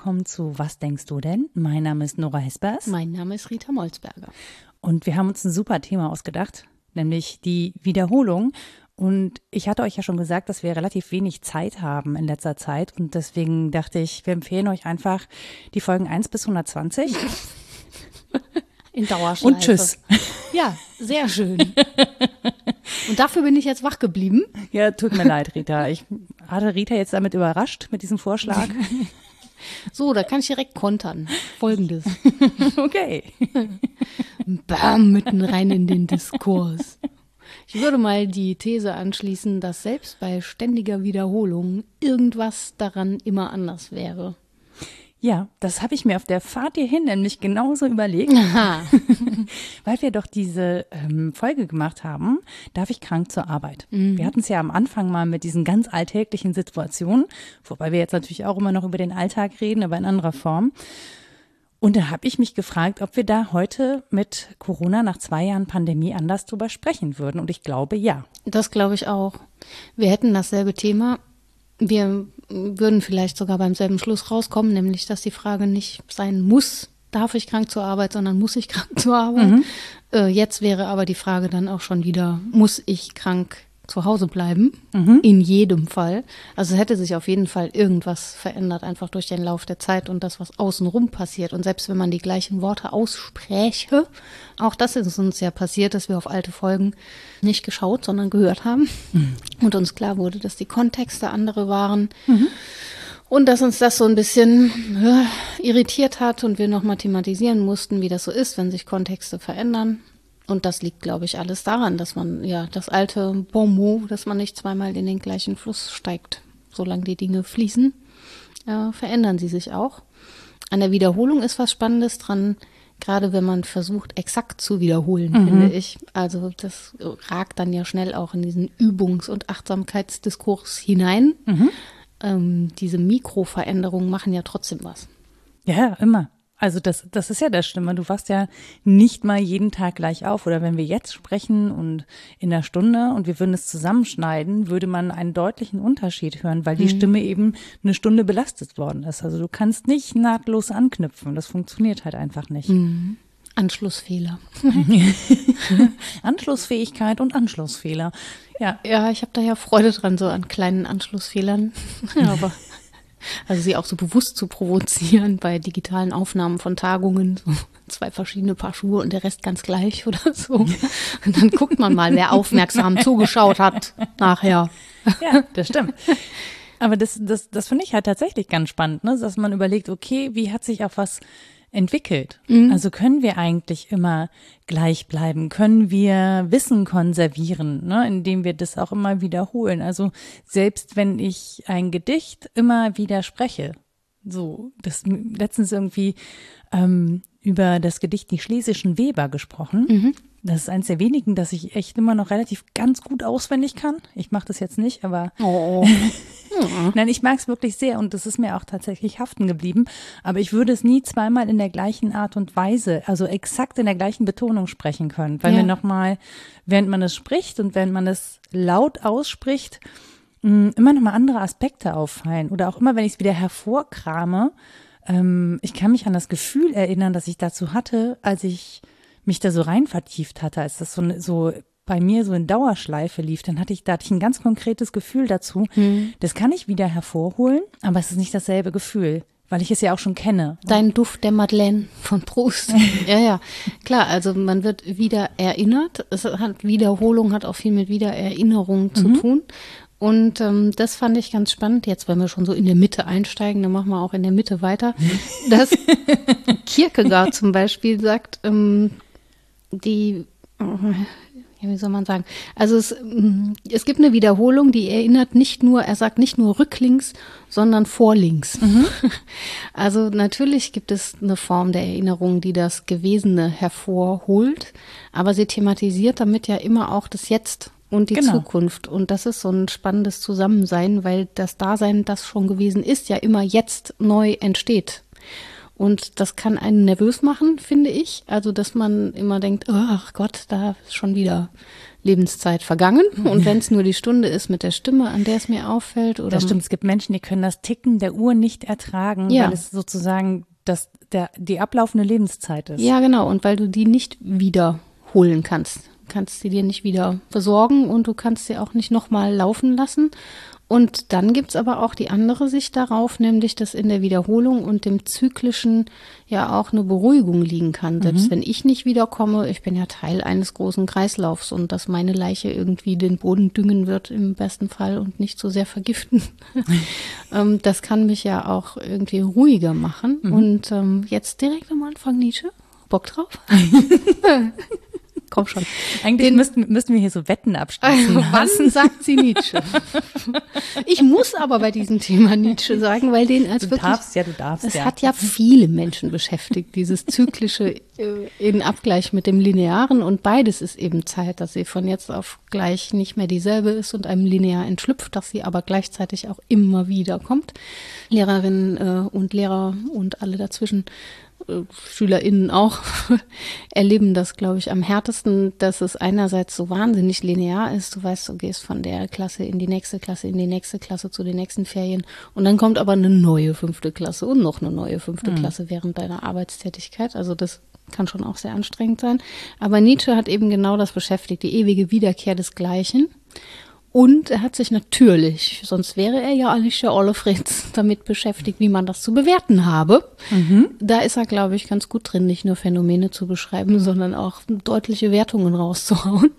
willkommen zu Was denkst du denn? Mein Name ist Nora Hespers. Mein Name ist Rita Molzberger. Und wir haben uns ein super Thema ausgedacht, nämlich die Wiederholung. Und ich hatte euch ja schon gesagt, dass wir relativ wenig Zeit haben in letzter Zeit. Und deswegen dachte ich, wir empfehlen euch einfach die Folgen 1 bis 120. In Dauerschleife. Und tschüss. Ja, sehr schön. Und dafür bin ich jetzt wach geblieben. Ja, tut mir leid, Rita. Ich hatte Rita jetzt damit überrascht mit diesem Vorschlag. So, da kann ich direkt kontern. Folgendes. Okay. Bam, mitten rein in den Diskurs. Ich würde mal die These anschließen, dass selbst bei ständiger Wiederholung irgendwas daran immer anders wäre. Ja, das habe ich mir auf der Fahrt hierhin nämlich genauso überlegt, weil wir doch diese ähm, Folge gemacht haben, darf ich krank zur Arbeit. Wir hatten es ja am Anfang mal mit diesen ganz alltäglichen Situationen, wobei wir jetzt natürlich auch immer noch über den Alltag reden, aber in anderer Form. Und da habe ich mich gefragt, ob wir da heute mit Corona nach zwei Jahren Pandemie anders drüber sprechen würden. Und ich glaube, ja. Das glaube ich auch. Wir hätten dasselbe Thema. Wir würden vielleicht sogar beim selben Schluss rauskommen, nämlich, dass die Frage nicht sein muss, darf ich krank zur Arbeit, sondern muss ich krank zur Arbeit. Äh, jetzt wäre aber die Frage dann auch schon wieder, muss ich krank zu Hause bleiben? In jedem Fall. Also es hätte sich auf jeden Fall irgendwas verändert, einfach durch den Lauf der Zeit und das, was außenrum passiert. Und selbst wenn man die gleichen Worte ausspräche, auch das ist uns ja passiert, dass wir auf alte Folgen nicht geschaut, sondern gehört haben und uns klar wurde, dass die Kontexte andere waren. Und dass uns das so ein bisschen ja, irritiert hat und wir nochmal thematisieren mussten, wie das so ist, wenn sich Kontexte verändern. Und das liegt, glaube ich, alles daran, dass man, ja, das alte Bonmot, dass man nicht zweimal in den gleichen Fluss steigt. Solange die Dinge fließen, äh, verändern sie sich auch. An der Wiederholung ist was Spannendes dran, gerade wenn man versucht, exakt zu wiederholen, finde ich. Also das ragt dann ja schnell auch in diesen Übungs- und Achtsamkeitsdiskurs hinein. Ähm, diese Mikroveränderungen machen ja trotzdem was. Ja, immer. Also das, das ist ja das Schlimme. Du wachst ja nicht mal jeden Tag gleich auf. Oder wenn wir jetzt sprechen und in einer Stunde und wir würden es zusammenschneiden, würde man einen deutlichen Unterschied hören, weil die Stimme eben eine Stunde belastet worden ist. Also du kannst nicht nahtlos anknüpfen. Das funktioniert halt einfach nicht. Anschlussfehler. Anschlussfähigkeit und Anschlussfehler. Ja, Ja, ich habe da ja Freude dran, so an kleinen Anschlussfehlern. Aber also sie auch so bewusst zu provozieren bei digitalen Aufnahmen von Tagungen, so zwei verschiedene Paar Schuhe und der Rest ganz gleich oder so. Und dann guckt man mal, wer aufmerksam zugeschaut hat nachher. ja, das stimmt. Aber das, das, das finde ich halt tatsächlich ganz spannend, ne? dass man überlegt, okay, wie hat sich auch was entwickelt? Also können wir eigentlich immer gleich bleiben? Können wir Wissen konservieren, ne? indem wir das auch immer wiederholen? Also selbst wenn ich ein Gedicht immer wieder spreche, so, das letztens irgendwie ähm, über das Gedicht Die Schlesischen Weber gesprochen. Das ist eins der wenigen, das ich echt immer noch relativ ganz gut auswendig kann. Ich mache das jetzt nicht, aber Oh. Nein, ich mag es wirklich sehr und das ist mir auch tatsächlich haften geblieben. Aber ich würde es nie zweimal in der gleichen Art und Weise, also exakt in der gleichen Betonung sprechen können, weil Ja. mir nochmal, während man es spricht und während man es laut ausspricht, mh, immer nochmal andere Aspekte auffallen. Oder auch immer, wenn ich es wieder hervorkrame, ähm, ich kann mich an das Gefühl erinnern, das ich dazu hatte, als ich mich da so rein vertieft hatte, als das so, so bei mir so in Dauerschleife lief, dann hatte ich, da hatte ich ein ganz konkretes Gefühl dazu. Das kann ich wieder hervorholen, aber es ist nicht dasselbe Gefühl, weil ich es ja auch schon kenne. Dein Duft der Madeleine von Proust. ja, ja. Klar, also man wird wieder erinnert. Es hat Wiederholung hat auch viel mit Wiedererinnerung zu tun. Und ähm, das fand ich ganz spannend. Jetzt, wenn wir schon so in der Mitte einsteigen, dann machen wir auch in der Mitte weiter. Dass Kierkegaard zum Beispiel sagt, ähm, die, wie soll man sagen? Also es, ähm, es gibt eine Wiederholung, die erinnert nicht nur, er sagt nicht nur rücklinks, sondern vorlinks. Also natürlich gibt es eine Form der Erinnerung, die das Gewesene hervorholt, aber sie thematisiert damit ja immer auch das Jetzt und die Genau. Zukunft. Und das ist so ein spannendes Zusammensein, weil das Dasein, das schon gewesen ist, ja immer jetzt neu entsteht. Und das kann einen nervös machen, finde ich. Also, dass man immer denkt, oh, ach Gott, da ist schon wieder Lebenszeit vergangen. Und wenn es nur die Stunde ist mit der Stimme, an der es mir auffällt. Oder das stimmt, es gibt Menschen, die können das Ticken der Uhr nicht ertragen, Ja. weil es sozusagen das, der, die ablaufende Lebenszeit ist. Ja, genau. Und weil du die nicht wiederholen kannst. Du kannst sie dir nicht wieder versorgen und du kannst sie auch nicht nochmal laufen lassen. Und dann gibt's aber auch die andere Sicht darauf, nämlich, dass in der Wiederholung und dem Zyklischen ja auch eine Beruhigung liegen kann. Selbst wenn ich nicht wiederkomme, ich bin ja Teil eines großen Kreislaufs und dass meine Leiche irgendwie den Boden düngen wird im besten Fall und nicht so sehr vergiften. ähm, das kann mich ja auch irgendwie ruhiger machen. Und ähm, jetzt direkt am Anfang Nietzsche. Bock drauf? Komm schon. Eigentlich Den- müssten, müssten wir hier so Wetten abschließen. Wann sagt sie Nietzsche? Ich muss aber bei diesem Thema Nietzsche sagen, weil den als Du wirklich. darfst ja, du darfst es ja. hat ja viele Menschen beschäftigt, dieses zyklische äh, in Abgleich mit dem linearen und beides ist eben Zeit, dass sie von jetzt auf gleich nicht mehr dieselbe ist und einem linear entschlüpft, dass sie aber gleichzeitig auch immer wieder kommt. Lehrerinnen äh, und Lehrer und alle dazwischen SchülerInnen auch erleben das, glaube ich, am härtesten, dass es einerseits so wahnsinnig linear ist. Du weißt, du gehst von der Klasse in die nächste Klasse, in die nächste Klasse zu den nächsten Ferien und dann kommt aber eine neue fünfte Klasse und noch eine neue fünfte Klasse während deiner Arbeitstätigkeit. Also das kann schon auch sehr anstrengend sein. Aber Nietzsche hat eben genau das beschäftigt, die ewige Wiederkehr des Gleichen. Und er hat sich natürlich, sonst wäre er ja nicht der Olle Fritz, damit beschäftigt, wie man das zu bewerten habe. Da ist er, glaube ich, ganz gut drin, nicht nur Phänomene zu beschreiben, sondern auch deutliche Wertungen rauszuhauen.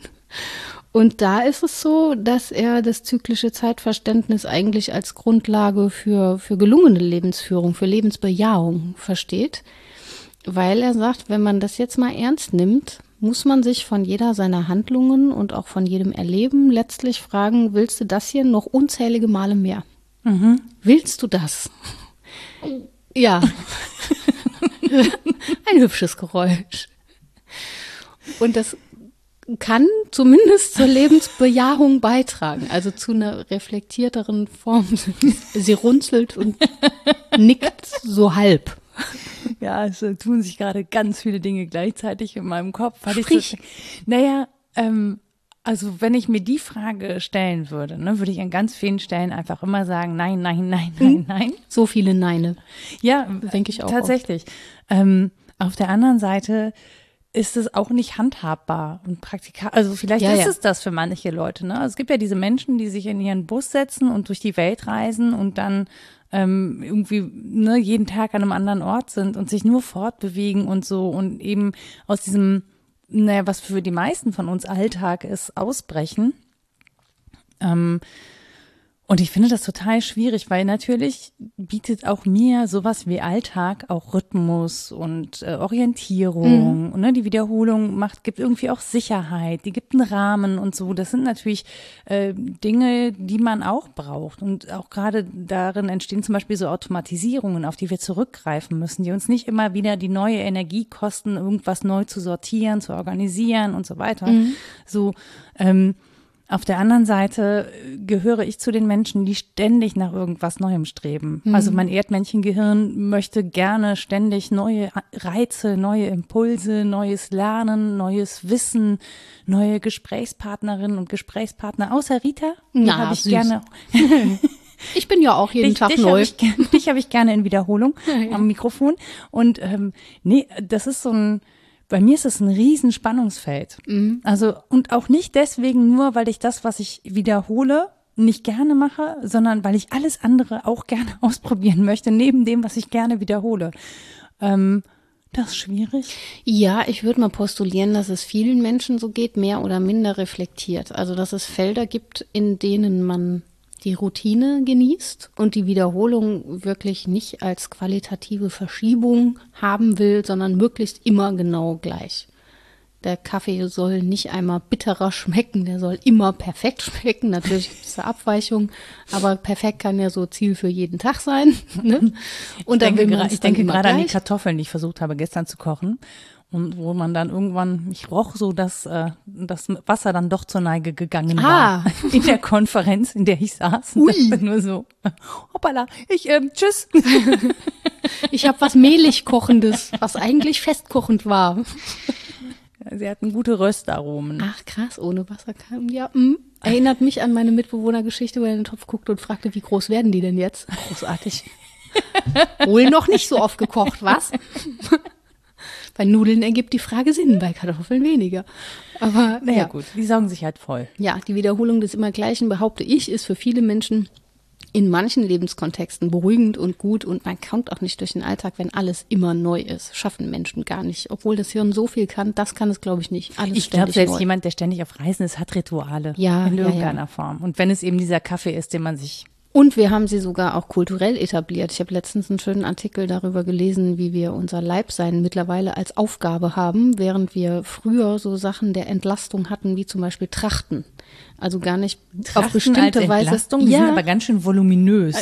Und da ist es so, dass er das zyklische Zeitverständnis eigentlich als Grundlage für, für gelungene Lebensführung, für Lebensbejahung versteht. Weil er sagt, wenn man das jetzt mal ernst nimmt, muss man sich von jeder seiner Handlungen und auch von jedem Erleben letztlich fragen, willst du das hier noch unzählige Male mehr? Willst du das? Ja. Ein hübsches Geräusch. Und das kann zumindest zur Lebensbejahung beitragen, also zu einer reflektierteren Form. Sie runzelt und nickt so halb. Ja, es tun sich gerade ganz viele Dinge gleichzeitig in meinem Kopf. Hatte ich Sprich. so, naja, ähm, also wenn ich mir die Frage stellen würde, ne, würde ich an ganz vielen Stellen einfach immer sagen, nein, nein, nein, nein, nein. So viele Neine. Ja, Denke ich auch Tatsächlich. Ähm, auf der anderen Seite ist es auch nicht handhabbar und praktikabel. Also vielleicht Ja, ist ja. es das für manche Leute. Ne? Also es gibt ja diese Menschen, die sich in ihren Bus setzen und durch die Welt reisen und dann ähm, irgendwie ne, jeden Tag an einem anderen Ort sind und sich nur fortbewegen und so und eben aus diesem, naja, was für die meisten von uns Alltag ist, ausbrechen. Ähm, und ich finde das total schwierig, weil natürlich bietet auch mir sowas wie Alltag auch Rhythmus und äh, Orientierung. Und, ne, die Wiederholung macht, gibt irgendwie auch Sicherheit, die gibt einen Rahmen und so. Das sind natürlich äh, Dinge, die man auch braucht. Und auch gerade darin entstehen zum Beispiel so Automatisierungen, auf die wir zurückgreifen müssen, die uns nicht immer wieder die neue Energie kosten, irgendwas neu zu sortieren, zu organisieren und so weiter. So, ähm, auf der anderen Seite äh, gehöre ich zu den Menschen, die ständig nach irgendwas Neuem streben. Also mein Erdmännchengehirn möchte gerne ständig neue Reize, neue Impulse, neues Lernen, neues Wissen, neue Gesprächspartnerinnen und Gesprächspartner. Außer Rita, Na, habe ich süß. gerne. Ich bin ja auch jeden Dich, Tag dich neu. ich, gern- dich habe ich gerne in Wiederholung am Mikrofon. Und ähm, nee, das ist so ein, bei mir ist es ein riesen Spannungsfeld. Mhm. Also, und auch nicht deswegen nur, weil ich das, was ich wiederhole, nicht gerne mache, sondern weil ich alles andere auch gerne ausprobieren möchte, neben dem, was ich gerne wiederhole. Ähm, das ist schwierig. Ja, ich würde mal postulieren, dass es vielen Menschen so geht, mehr oder minder reflektiert. Also, dass es Felder gibt, in denen man die Routine genießt und die Wiederholung wirklich nicht als qualitative Verschiebung haben will, sondern möglichst immer genau gleich. Der Kaffee soll nicht einmal bitterer schmecken, der soll immer perfekt schmecken. Natürlich gibt es da Abweichungen, aber perfekt kann ja so Ziel für jeden Tag sein. Ne? Und ich dann denke, ich denke gerade an die gleich. Kartoffeln, die ich versucht habe gestern zu kochen. Und wo man dann irgendwann, ich roch so, dass äh, das Wasser dann doch zur Neige gegangen Ah. war. In der Konferenz, in der ich saß. Ui. nur so, hoppala, ich, ähm, tschüss. Ich habe was mehlig kochendes, was eigentlich festkochend war. Sie hatten gute Röstaromen. Ach krass, ohne Wasser kam. Ja, mm. erinnert mich an meine Mitbewohnergeschichte, wo er in den Topf guckte und fragte, wie groß werden die denn jetzt? Großartig. Wohl noch nicht so oft gekocht, was? Bei Nudeln ergibt die Frage Sinn, bei Kartoffeln weniger. Aber Naja ja. gut, die saugen sich halt voll. Ja, die Wiederholung des Immergleichen, behaupte ich, ist für viele Menschen in manchen Lebenskontexten beruhigend und gut und man kommt auch nicht durch den Alltag, wenn alles immer neu ist. Schaffen Menschen gar nicht. Obwohl das Hirn so viel kann, das kann es, glaube ich, nicht. Alles Ich glaube, selbst neu. jemand, der ständig auf Reisen ist, hat Rituale. Ja, In ja, irgendeiner ja. Form. Und wenn es eben dieser Kaffee ist, den man sich Und wir haben sie sogar auch kulturell etabliert. Ich habe letztens einen schönen Artikel darüber gelesen, wie wir unser Leibsein mittlerweile als Aufgabe haben, während wir früher so Sachen der Entlastung hatten, wie zum Beispiel Trachten. Also gar nicht auf Trachten bestimmte als Weise. Entlastung, die sind aber ganz schön voluminös.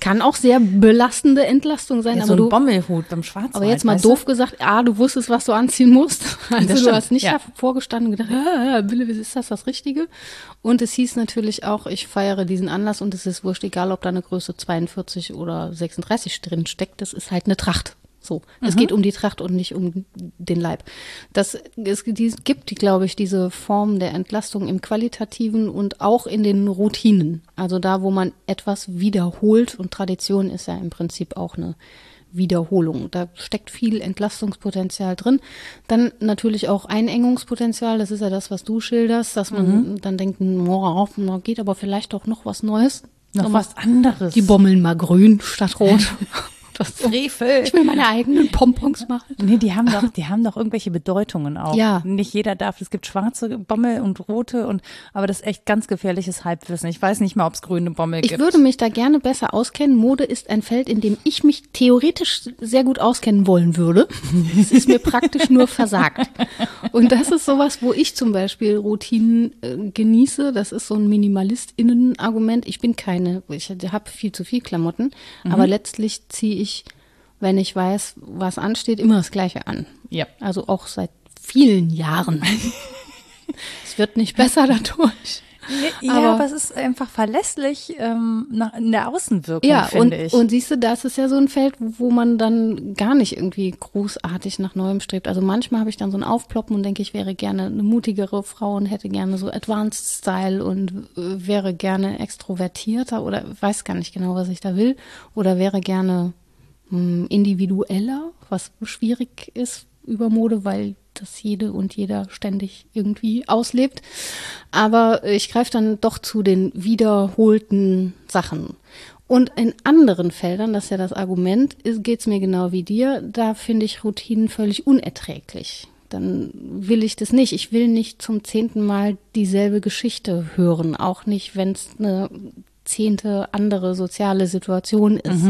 kann auch sehr belastende Entlastung sein. Ja, aber so ein du, Bommelhut beim Schwarzwald. aber jetzt mal weißt du? doof gesagt, ah, du wusstest, was du anziehen musst. Also Das du stimmt, hast nicht ja. davor gestanden und gedacht, ah, Bille, ist das das Richtige? Und es hieß natürlich auch, ich feiere diesen Anlass und es ist wurscht, egal ob da eine Größe 42 oder 36 drin steckt, das ist halt eine Tracht. So, Mhm. es geht um die Tracht und nicht um den Leib. Das, es gibt, glaube ich, diese Form der Entlastung im Qualitativen und auch in den Routinen. Also da, wo man etwas wiederholt und Tradition ist ja im Prinzip auch eine Wiederholung. Da steckt viel Entlastungspotenzial drin. Dann natürlich auch Einengungspotenzial. Das ist ja das, was du schilderst, dass man Mhm. dann denkt, oh, na, geht aber vielleicht doch noch was Neues. Noch was anderes. Die bommeln mal grün statt rot. Das, Frevel. ich will meine eigenen Pompons machen. Nee, die haben doch, die haben doch irgendwelche Bedeutungen auch. Ja. Nicht jeder darf. Es gibt schwarze Bommel und rote und, aber das ist echt ganz gefährliches Halbwissen. Ich weiß nicht mal, ob es grüne Bommel Ich gibt. würde mich da gerne besser auskennen. Mode ist ein Feld, in dem ich mich theoretisch sehr gut auskennen wollen würde. Es ist mir praktisch nur versagt. Und das ist sowas, wo ich zum Beispiel Routinen äh, genieße. Das ist so ein MinimalistInnen-Argument. Ich bin keine, ich habe viel zu viel Klamotten, aber letztlich ziehe ich, wenn ich weiß, was ansteht, immer das Gleiche an. Ja. Also auch seit vielen Jahren. es wird nicht besser dadurch. Ja, Aber- aber, es ist einfach verlässlich ähm, nach, in der Außenwirkung, Ja, und, finde ich. und siehst du, das ist ja so ein Feld, wo man dann gar nicht irgendwie großartig nach Neuem strebt. Also manchmal habe ich dann so ein Aufploppen und denke, ich wäre gerne eine mutigere Frau und hätte gerne so Advanced Style und äh, wäre gerne extrovertierter oder weiß gar nicht genau, was ich da will. Oder wäre gerne individueller, was schwierig ist über Mode, weil das jede und jeder ständig irgendwie auslebt. Aber ich greife dann doch zu den wiederholten Sachen. Und in anderen Feldern, das ist ja das Argument, geht es mir genau wie dir, da finde ich Routinen völlig unerträglich. Dann will ich das nicht. Ich will nicht zum zehnten Mal dieselbe Geschichte hören, auch nicht, wenn es eine zehnte andere soziale Situation ist.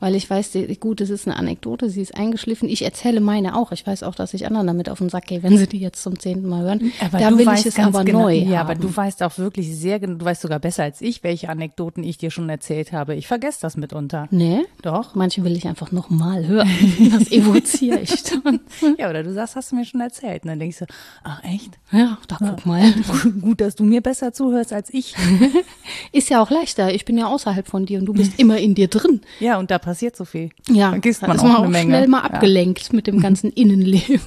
Weil ich weiß, gut, es ist eine Anekdote, sie ist eingeschliffen. Ich erzähle meine auch. Ich weiß auch, dass ich anderen damit auf den Sack gehe, wenn sie die jetzt zum zehnten Mal hören. aber da du will weißt ich es ganz aber genau, neu Ja, haben. aber du weißt auch wirklich sehr genau, du weißt sogar besser als ich, welche Anekdoten ich dir schon erzählt habe. Ich vergesse das mitunter. Nee? Doch. Manche will ich einfach nochmal hören. Das evoziere ich dann. Ja, oder du sagst, hast du mir schon erzählt. Und dann denkst du, ach echt? Ja, da guck mal. Gut, dass du mir besser zuhörst als ich. Ist ja auch leichter. Ich bin ja außerhalb von dir und du bist immer in dir drin. Ja, und da passiert so viel. Ja, Vergisst da man ist auch man eine auch Menge. schnell mal Ja. abgelenkt mit dem ganzen Innenleben.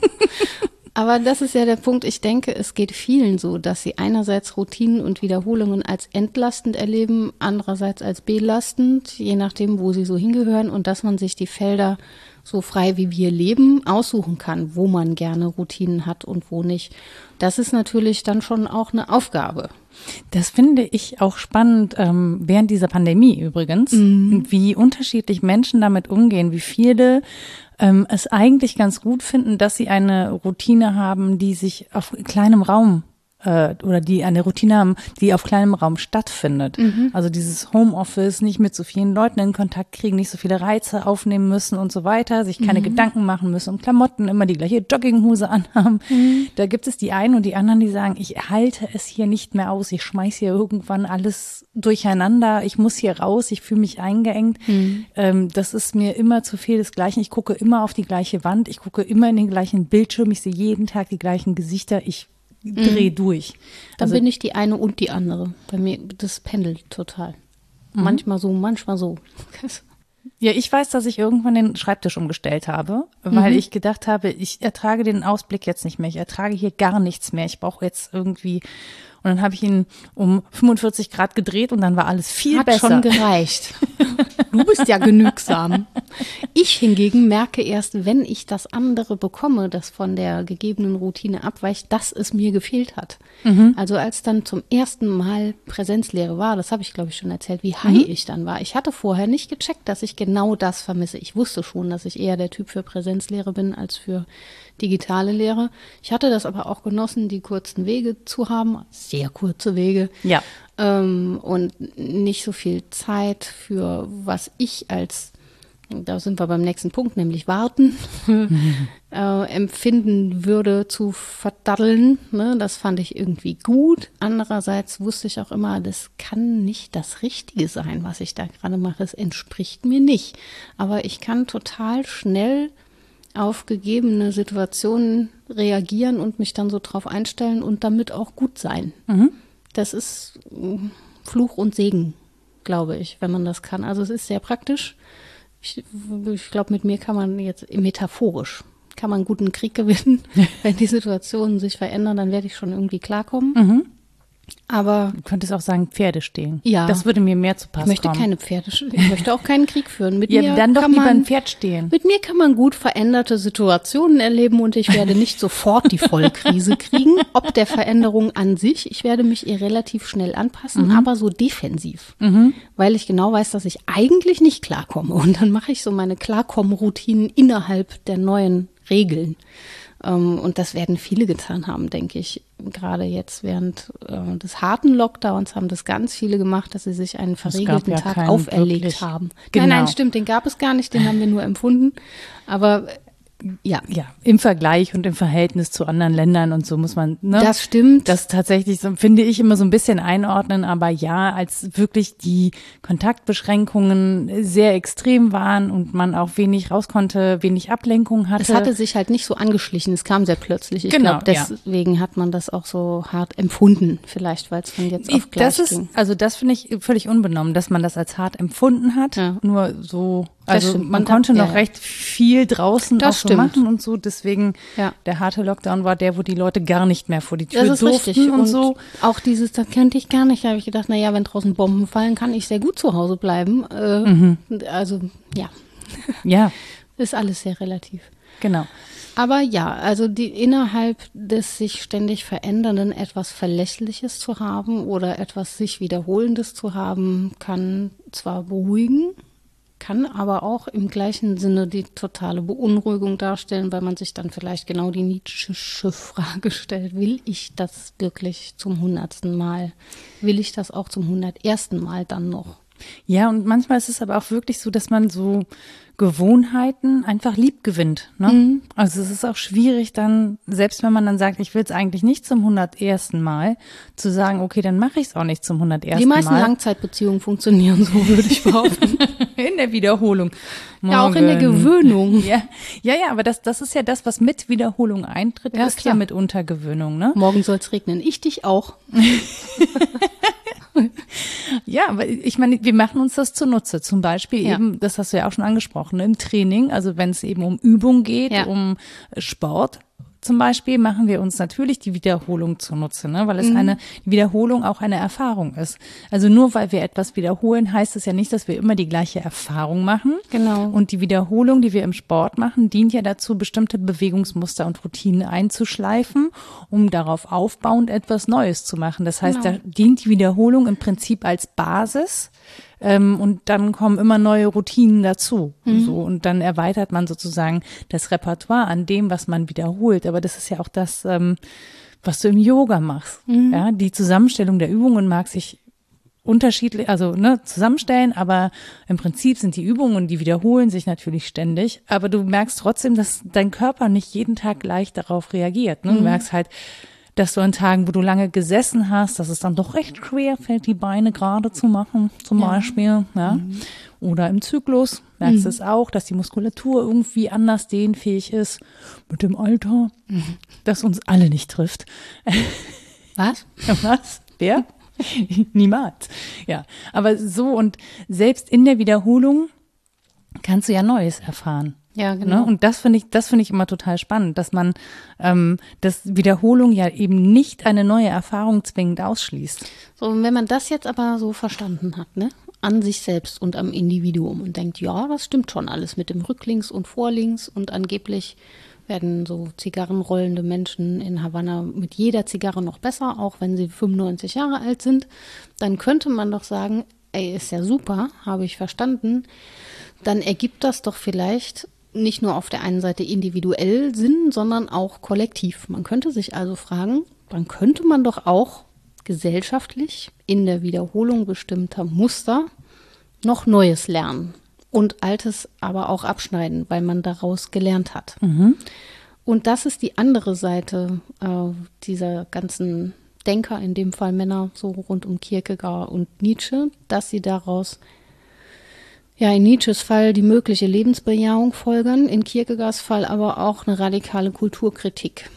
Aber das ist ja der Punkt. Ich denke, es geht vielen so, dass sie einerseits Routinen und Wiederholungen als entlastend erleben, andererseits als belastend, je nachdem, wo sie so hingehören und dass man sich die Felder so frei wie wir leben aussuchen kann, wo man gerne Routinen hat und wo nicht. Das ist natürlich dann schon auch eine Aufgabe. Das finde ich auch spannend ähm, während dieser Pandemie übrigens, wie unterschiedlich Menschen damit umgehen, wie viele ähm, es eigentlich ganz gut finden, dass sie eine Routine haben, die sich auf kleinem Raum äh, oder die eine Routine haben, die auf kleinem Raum stattfindet. Mhm. Also dieses Homeoffice, nicht mit so vielen Leuten in Kontakt kriegen, nicht so viele Reize aufnehmen müssen und so weiter, sich keine Mhm. Gedanken machen müssen um Klamotten, immer die gleiche Jogginghose anhaben. Mhm. Da gibt es die einen und die anderen, die sagen, ich halte es hier nicht mehr aus, ich schmeiß hier irgendwann alles durcheinander, ich muss hier raus, ich fühle mich eingeengt. Mhm. Ähm, das ist mir immer zu viel des Gleichen. Ich gucke immer auf die gleiche Wand, ich gucke immer in den gleichen Bildschirm, ich sehe jeden Tag die gleichen Gesichter, ich drehe durch. Dann Also bin ich die eine und die andere. Bei mir, das pendelt total. Mhm. Manchmal so, manchmal so. Ja, ich weiß, dass ich irgendwann den Schreibtisch umgestellt habe, weil Mhm. ich gedacht habe, ich ertrage den Ausblick jetzt nicht mehr. Ich ertrage hier gar nichts mehr. Ich brauche jetzt irgendwie. Und dann habe ich ihn um 45 Grad gedreht und dann war alles viel Hat besser. schon gereicht. Du bist ja genügsam. Ich hingegen merke erst, wenn ich das andere bekomme, das von der gegebenen Routine abweicht, dass es mir gefehlt hat. Also als dann zum ersten Mal Präsenzlehre war, das habe ich glaube ich schon erzählt, wie high ich dann war. Ich hatte vorher nicht gecheckt, dass ich genau das vermisse. Ich wusste schon, dass ich eher der Typ für Präsenzlehre bin als für digitale Lehre. Ich hatte das aber auch genossen, die kurzen Wege zu haben, sehr kurze Wege Ja. ähm, und nicht so viel Zeit für was ich als, da sind wir beim nächsten Punkt, nämlich warten, äh, empfinden würde zu verdaddeln. Ne? Das fand ich irgendwie gut. Andererseits wusste ich auch immer, das kann nicht das Richtige sein, was ich da gerade mache. Es entspricht mir nicht. Aber ich kann total schnell auf gegebene Situationen reagieren und mich dann so drauf einstellen und damit auch gut sein. Das ist mm, Fluch und Segen, glaube ich, wenn man das kann. Also es ist sehr praktisch. Ich, ich glaube, mit mir kann man jetzt metaphorisch kann man einen guten Krieg gewinnen. wenn die Situationen sich verändern, dann werde ich schon irgendwie klarkommen. Aber Du könntest auch sagen, Pferde stehen. Ja. Das würde mir mehr zu ich passen möchte kommen. keine Pferde, ich möchte auch keinen Krieg führen. Mit ja, mir dann doch kann lieber man, ein Pferd stehen. Mit mir kann man gut veränderte Situationen erleben und ich werde nicht sofort die Vollkrise kriegen, ob der Veränderung an sich. Ich werde mich ihr relativ schnell anpassen, aber so defensiv, weil ich genau weiß, dass ich eigentlich nicht klarkomme. Und dann mache ich so meine Klarkommen-Routinen innerhalb der neuen Regeln. Ähm, Und das werden viele getan haben, denke ich. Gerade jetzt während äh, des harten Lockdowns haben das ganz viele gemacht, dass sie sich einen verregelten ja Tag auferlegt wirklich. haben. Genau. Nein, nein, stimmt, den gab es gar nicht, den haben wir nur empfunden. Aber ja, Ja, im Vergleich und im Verhältnis zu anderen Ländern und so muss man, ne? das stimmt. das tatsächlich so, finde ich immer so ein bisschen einordnen, aber ja, als wirklich die Kontaktbeschränkungen sehr extrem waren und man auch wenig raus konnte, wenig Ablenkung hatte. es hatte sich halt nicht so angeschlichen, es kam sehr plötzlich. Ich Genau, glaube, deswegen hat man das auch so hart empfunden, vielleicht, weil es von jetzt auf gleich das ist, ging. also das finde ich völlig unbenommen, dass man das als hart empfunden hat. Ja. Nur so, also man konnte noch ja, recht viel draußen auch so machen und so. Deswegen Ja. der harte Lockdown war der, wo die Leute gar nicht mehr vor die Tür Das ist durften richtig. und, so. Auch dieses, das könnte ich gar nicht. Da habe ich gedacht, na ja, wenn draußen Bomben fallen, kann ich sehr gut zu Hause bleiben. Äh, Mhm. Also ja, Ja, ist alles sehr relativ. genau. Aber ja, also die innerhalb des sich ständig verändernden etwas Verlässliches zu haben oder etwas sich wiederholendes zu haben, kann zwar beruhigen, kann aber auch im gleichen Sinne die totale Beunruhigung darstellen, weil man sich dann vielleicht genau die Nietzsche'sche Frage stellt, will ich das wirklich zum hundertsten Mal? Will ich das auch zum hundertersten Mal dann noch? Ja, und manchmal ist es aber auch wirklich so, dass man so Gewohnheiten einfach lieb gewinnt. Ne? Mhm. Also es ist auch schwierig dann, selbst wenn man dann sagt, ich will es eigentlich nicht zum 101. Mal, zu sagen, okay, dann mache ich es auch nicht zum 101. Die meisten Mal. Langzeitbeziehungen funktionieren so, würde ich behaupten. in der Wiederholung. ja, auch in der Morgen. Gewöhnung. Ja, ja, ja, aber das, das ist ja das, was mit Wiederholung eintritt, Ja, ist klar. ja mit Untergewöhnung, ne? Morgen soll es regnen. Ich dich auch. Ja, ich meine, wir machen uns das zunutze. Zum Beispiel Ja. eben, das hast du ja auch schon angesprochen, im Training, also wenn es eben um Übung geht, Ja. um Sport. Zum Beispiel machen wir uns natürlich die Wiederholung zunutze, ne? weil es Mhm. eine Wiederholung auch eine Erfahrung ist. Also nur weil wir etwas wiederholen, heißt es ja nicht, dass wir immer die gleiche Erfahrung machen. Genau. Und die Wiederholung, die wir im Sport machen, dient ja dazu, bestimmte Bewegungsmuster und Routinen einzuschleifen, um darauf aufbauend etwas Neues zu machen. Das heißt, Genau. da dient die Wiederholung im Prinzip als Basis. Ähm, und dann kommen immer neue Routinen dazu. Mhm. So, und dann erweitert man sozusagen das Repertoire an dem, was man wiederholt. Aber das ist ja auch das, ähm, was du im Yoga machst. Ja, die Zusammenstellung der Übungen mag sich unterschiedlich, also ne, zusammenstellen, aber im Prinzip sind die Übungen und die wiederholen sich natürlich ständig. Aber du merkst trotzdem, dass dein Körper nicht jeden Tag gleich darauf reagiert. Ne? Du merkst halt, dass du an Tagen, wo du lange gesessen hast, dass es dann doch recht schwer fällt, die Beine gerade zu machen, zum Beispiel. Ja. Oder im Zyklus merkst du es auch, dass die Muskulatur irgendwie anders dehnfähig ist mit dem Alter, das uns alle nicht trifft. Was? Was? Wer? Niemals. Ja, aber so und selbst in der Wiederholung kannst du ja Neues erfahren. Ja, genau. Ne? Und das finde ich, das finde ich immer total spannend, dass man, ähm, dass Wiederholung ja eben nicht eine neue Erfahrung zwingend ausschließt. So, und wenn man das jetzt aber so verstanden hat, ne? An sich selbst und am Individuum und denkt, ja, das stimmt schon alles mit dem Rücklinks und Vorlinks und angeblich werden so zigarrenrollende Menschen in Havanna mit jeder Zigarre noch besser, auch wenn sie 95 Jahre alt sind, dann könnte man doch sagen, ey, ist ja super, habe ich verstanden. Dann ergibt das doch vielleicht nicht nur auf der einen Seite individuell Sinn, sondern auch kollektiv. Man könnte sich also fragen, dann könnte man doch auch gesellschaftlich in der Wiederholung bestimmter Muster noch Neues lernen und Altes aber auch abschneiden, weil man daraus gelernt hat. Und das ist die andere Seite äh, dieser ganzen Denker, in dem Fall Männer, so rund um Kierkegaard und Nietzsche, dass sie daraus ja in Nietzsches Fall die mögliche Lebensbejahung folgern, in Kierkegaards Fall aber auch eine radikale Kulturkritik.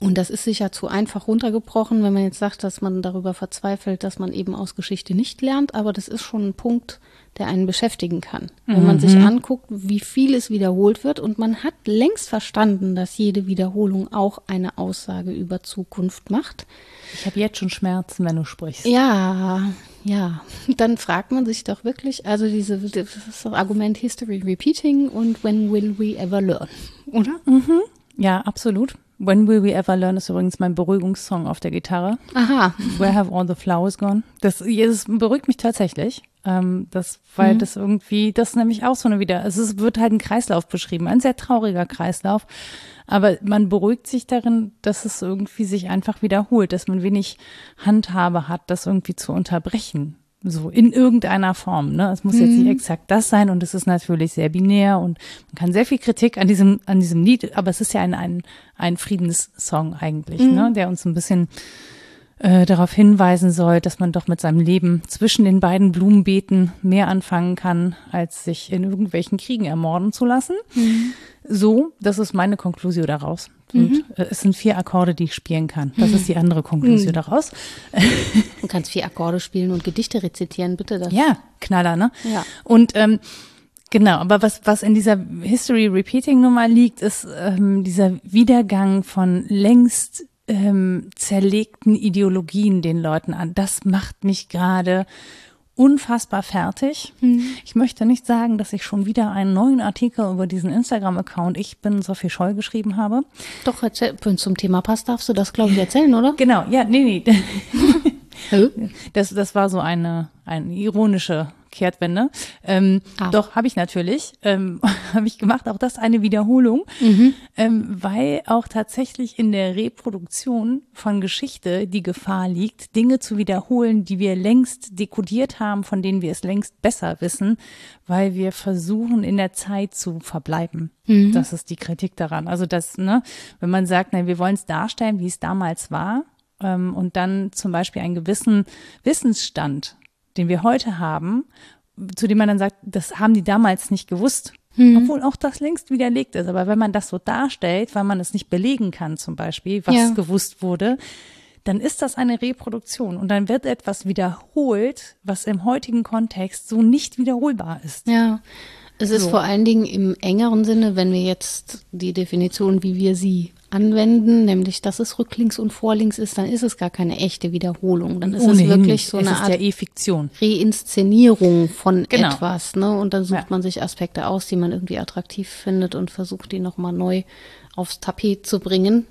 Und das ist sicher zu einfach runtergebrochen, wenn man jetzt sagt, dass man darüber verzweifelt, dass man eben aus Geschichte nicht lernt, aber das ist schon ein Punkt, der einen beschäftigen kann. Wenn man sich anguckt, wie viel es wiederholt wird und man hat längst verstanden, dass jede Wiederholung auch eine Aussage über Zukunft macht. Ich habe jetzt schon Schmerzen, wenn du sprichst. Ja, ja, dann fragt man sich doch wirklich, also diese, das Argument History Repeating und When will we ever learn, oder? Ja, absolut. When Will We Ever Learn ist übrigens mein Beruhigungssong auf der Gitarre. Aha, Where Have All the Flowers Gone? Das, das beruhigt mich tatsächlich. Ähm, das, weil das irgendwie, das ist nämlich auch so eine wieder, es wird halt ein Kreislauf beschrieben, ein sehr trauriger Kreislauf. Aber man beruhigt sich darin, dass es irgendwie sich einfach wiederholt, dass man wenig Handhabe hat, das irgendwie zu unterbrechen. So in irgendeiner Form. Ne? Es muss jetzt nicht exakt das sein und es ist natürlich sehr binär und man kann sehr viel Kritik an diesem, an diesem Lied, aber es ist ja ein, ein, ein Friedenssong eigentlich, ne? der uns ein bisschen äh, darauf hinweisen soll, dass man doch mit seinem Leben zwischen den beiden Blumenbeeten mehr anfangen kann, als sich in irgendwelchen Kriegen ermorden zu lassen. So, das ist meine Konklusion daraus. Und äh, es sind vier Akkorde, die ich spielen kann. Das ist die andere Konklusion daraus. du kannst vier Akkorde spielen und Gedichte rezitieren, bitte. Das. Ja, Knaller, ne? Ja. Und ähm, genau, aber was, was in dieser History Repeating Nummer liegt, ist ähm, dieser Wiedergang von längst ähm, zerlegten Ideologien den Leuten an. Das macht mich gerade unfassbar fertig. Ich möchte nicht sagen, dass ich schon wieder einen neuen Artikel über diesen Instagram-Account Ich bin Sophie Scholl geschrieben habe. Doch, erzähl, wenn es zum Thema passt, darfst du das, glaube ich, erzählen, oder? Genau, ja, nee, nee. Das, das war so eine, eine ironische Kehrtwende. Ähm, Ah. Doch, habe ich natürlich. Ähm, habe ich gemacht. Auch das eine Wiederholung. Ähm, weil auch tatsächlich in der Reproduktion von Geschichte die Gefahr liegt, Dinge zu wiederholen, die wir längst dekodiert haben, von denen wir es längst besser wissen, weil wir versuchen, in der Zeit zu verbleiben. Das ist die Kritik daran. Also das, ne, wenn man sagt, na, wir wollen es darstellen, wie es damals war, ähm, und dann zum Beispiel einen gewissen Wissensstand, den wir heute haben, zu dem man dann sagt, das haben die damals nicht gewusst. Obwohl auch das längst widerlegt ist. Aber wenn man das so darstellt, weil man es nicht belegen kann, zum Beispiel, was Ja. gewusst wurde, dann ist das eine Reproduktion und dann wird etwas wiederholt, was im heutigen Kontext so nicht wiederholbar ist. Ja. Es ist So. vor allen Dingen im engeren Sinne, wenn wir jetzt die Definition, wie wir sie anwenden, nämlich dass es rücklinks und vorlinks ist, dann ist es gar keine echte Wiederholung. Dann ist es Ohnehin wirklich nicht. so es eine ist Art ja eh Fiktion. Reinszenierung von Genau. etwas, ne? Und dann sucht Ja. man sich Aspekte aus, die man irgendwie attraktiv findet und versucht, die nochmal neu aufs Tapet zu bringen.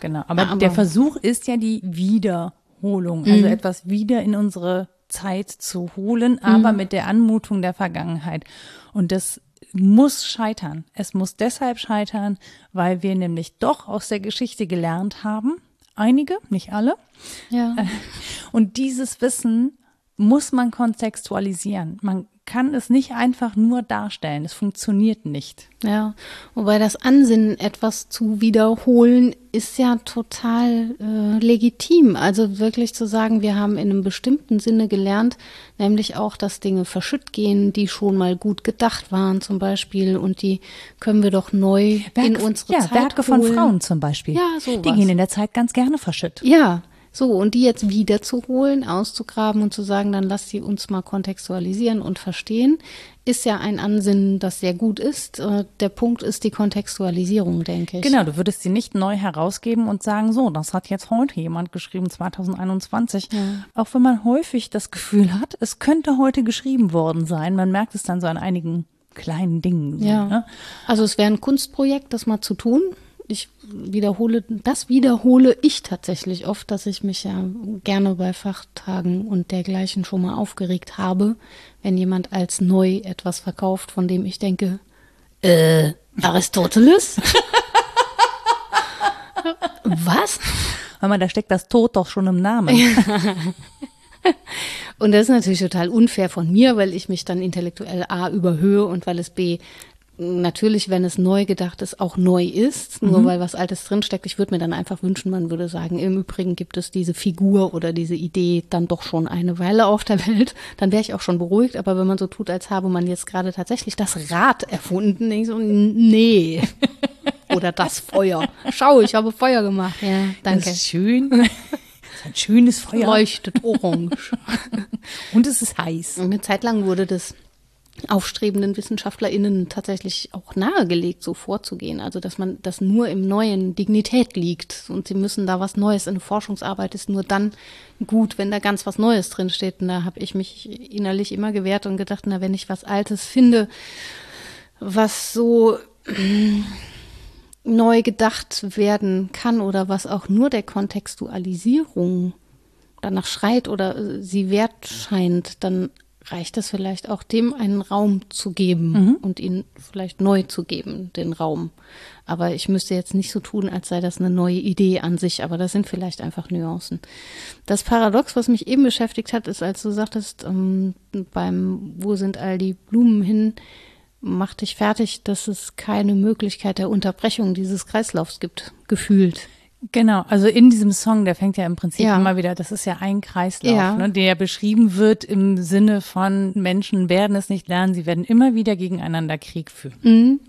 Genau, aber, Aber- Mhm. der Versuch ist ja die Wiederholung, also etwas wieder in unsere Zeit zu holen, aber Mhm. mit der Anmutung der Vergangenheit. Und das muss scheitern. Es muss deshalb scheitern, weil wir nämlich doch aus der Geschichte gelernt haben, einige, nicht alle. Ja. Und dieses Wissen muss man kontextualisieren. Man kann es nicht einfach nur darstellen. Es funktioniert nicht. Ja, wobei das Ansinnen, etwas zu wiederholen, ist ja total äh, legitim. Also wirklich zu sagen, wir haben in einem bestimmten Sinne gelernt, nämlich auch, dass Dinge verschütt gehen, die schon mal gut gedacht waren zum Beispiel und die können wir doch neu Werk, in unsere ja, Zeit Werke holen. von Frauen zum Beispiel. Ja, sowas. Die gehen in der Zeit ganz gerne verschütt. Ja, so, und die jetzt wiederzuholen, auszugraben und zu sagen, dann lass sie uns mal kontextualisieren und verstehen, ist ja ein Ansinnen, das sehr gut ist. Äh, Der Punkt ist die Kontextualisierung, denke ich. Genau, du würdest sie nicht neu herausgeben und sagen, so, das hat jetzt heute jemand geschrieben, 2021. Auch wenn man häufig das Gefühl hat, es könnte heute geschrieben worden sein. Man merkt es dann so an einigen kleinen Dingen. So, Ja. Ne? Also es wäre ein Kunstprojekt, das mal zu tun. Ich wiederhole, das wiederhole ich tatsächlich oft, dass ich mich ja gerne bei Fachtagen und dergleichen schon mal aufgeregt habe, wenn jemand als neu etwas verkauft, von dem ich denke, äh, Aristoteles? Was? Hör mal, da steckt das Tod doch schon im Namen. Und das ist natürlich total unfair von mir, weil ich mich dann intellektuell A überhöhe und weil es B natürlich, wenn es neu gedacht ist, auch neu ist, nur weil was Altes drinsteckt. Ich würde mir dann einfach wünschen, man würde sagen, im Übrigen gibt es diese Figur oder diese Idee dann doch schon eine Weile auf der Welt. Dann wäre ich auch schon beruhigt. Aber wenn man so tut, als habe man jetzt gerade tatsächlich das Rad erfunden, denke ich so, nee. Oder das Feuer. Schau, ich habe Feuer gemacht. Ja, danke. Das ist schön. Das ist ein schönes Feuer. Leuchtet orange. Und es ist heiß. Eine Zeit lang wurde das aufstrebenden WissenschaftlerInnen tatsächlich auch nahegelegt, so vorzugehen. Also, dass man, dass nur im Neuen Dignität liegt und sie müssen da was Neues. Eine Forschungsarbeit ist nur dann gut, wenn da ganz was Neues drinsteht. Und da habe ich mich innerlich immer gewehrt und gedacht, na, wenn ich was Altes finde, was so neu gedacht werden kann oder was auch nur der Kontextualisierung danach schreit oder äh, sie wert scheint, dann reicht es vielleicht auch dem einen Raum zu geben und ihn vielleicht neu zu geben, den Raum. Aber ich müsste jetzt nicht so tun, als sei das eine neue Idee an sich, aber das sind vielleicht einfach Nuancen. Das Paradox, was mich eben beschäftigt hat, ist, als du sagtest, ähm, beim Wo sind all die Blumen hin, mach dich fertig, dass es keine Möglichkeit der Unterbrechung dieses Kreislaufs gibt, gefühlt. Genau, also in diesem Song, der fängt ja im Prinzip Ja. immer wieder, das ist ja ein Kreislauf, Ja. ne, der beschrieben wird im Sinne von Menschen werden es nicht lernen, sie werden immer wieder gegeneinander Krieg führen.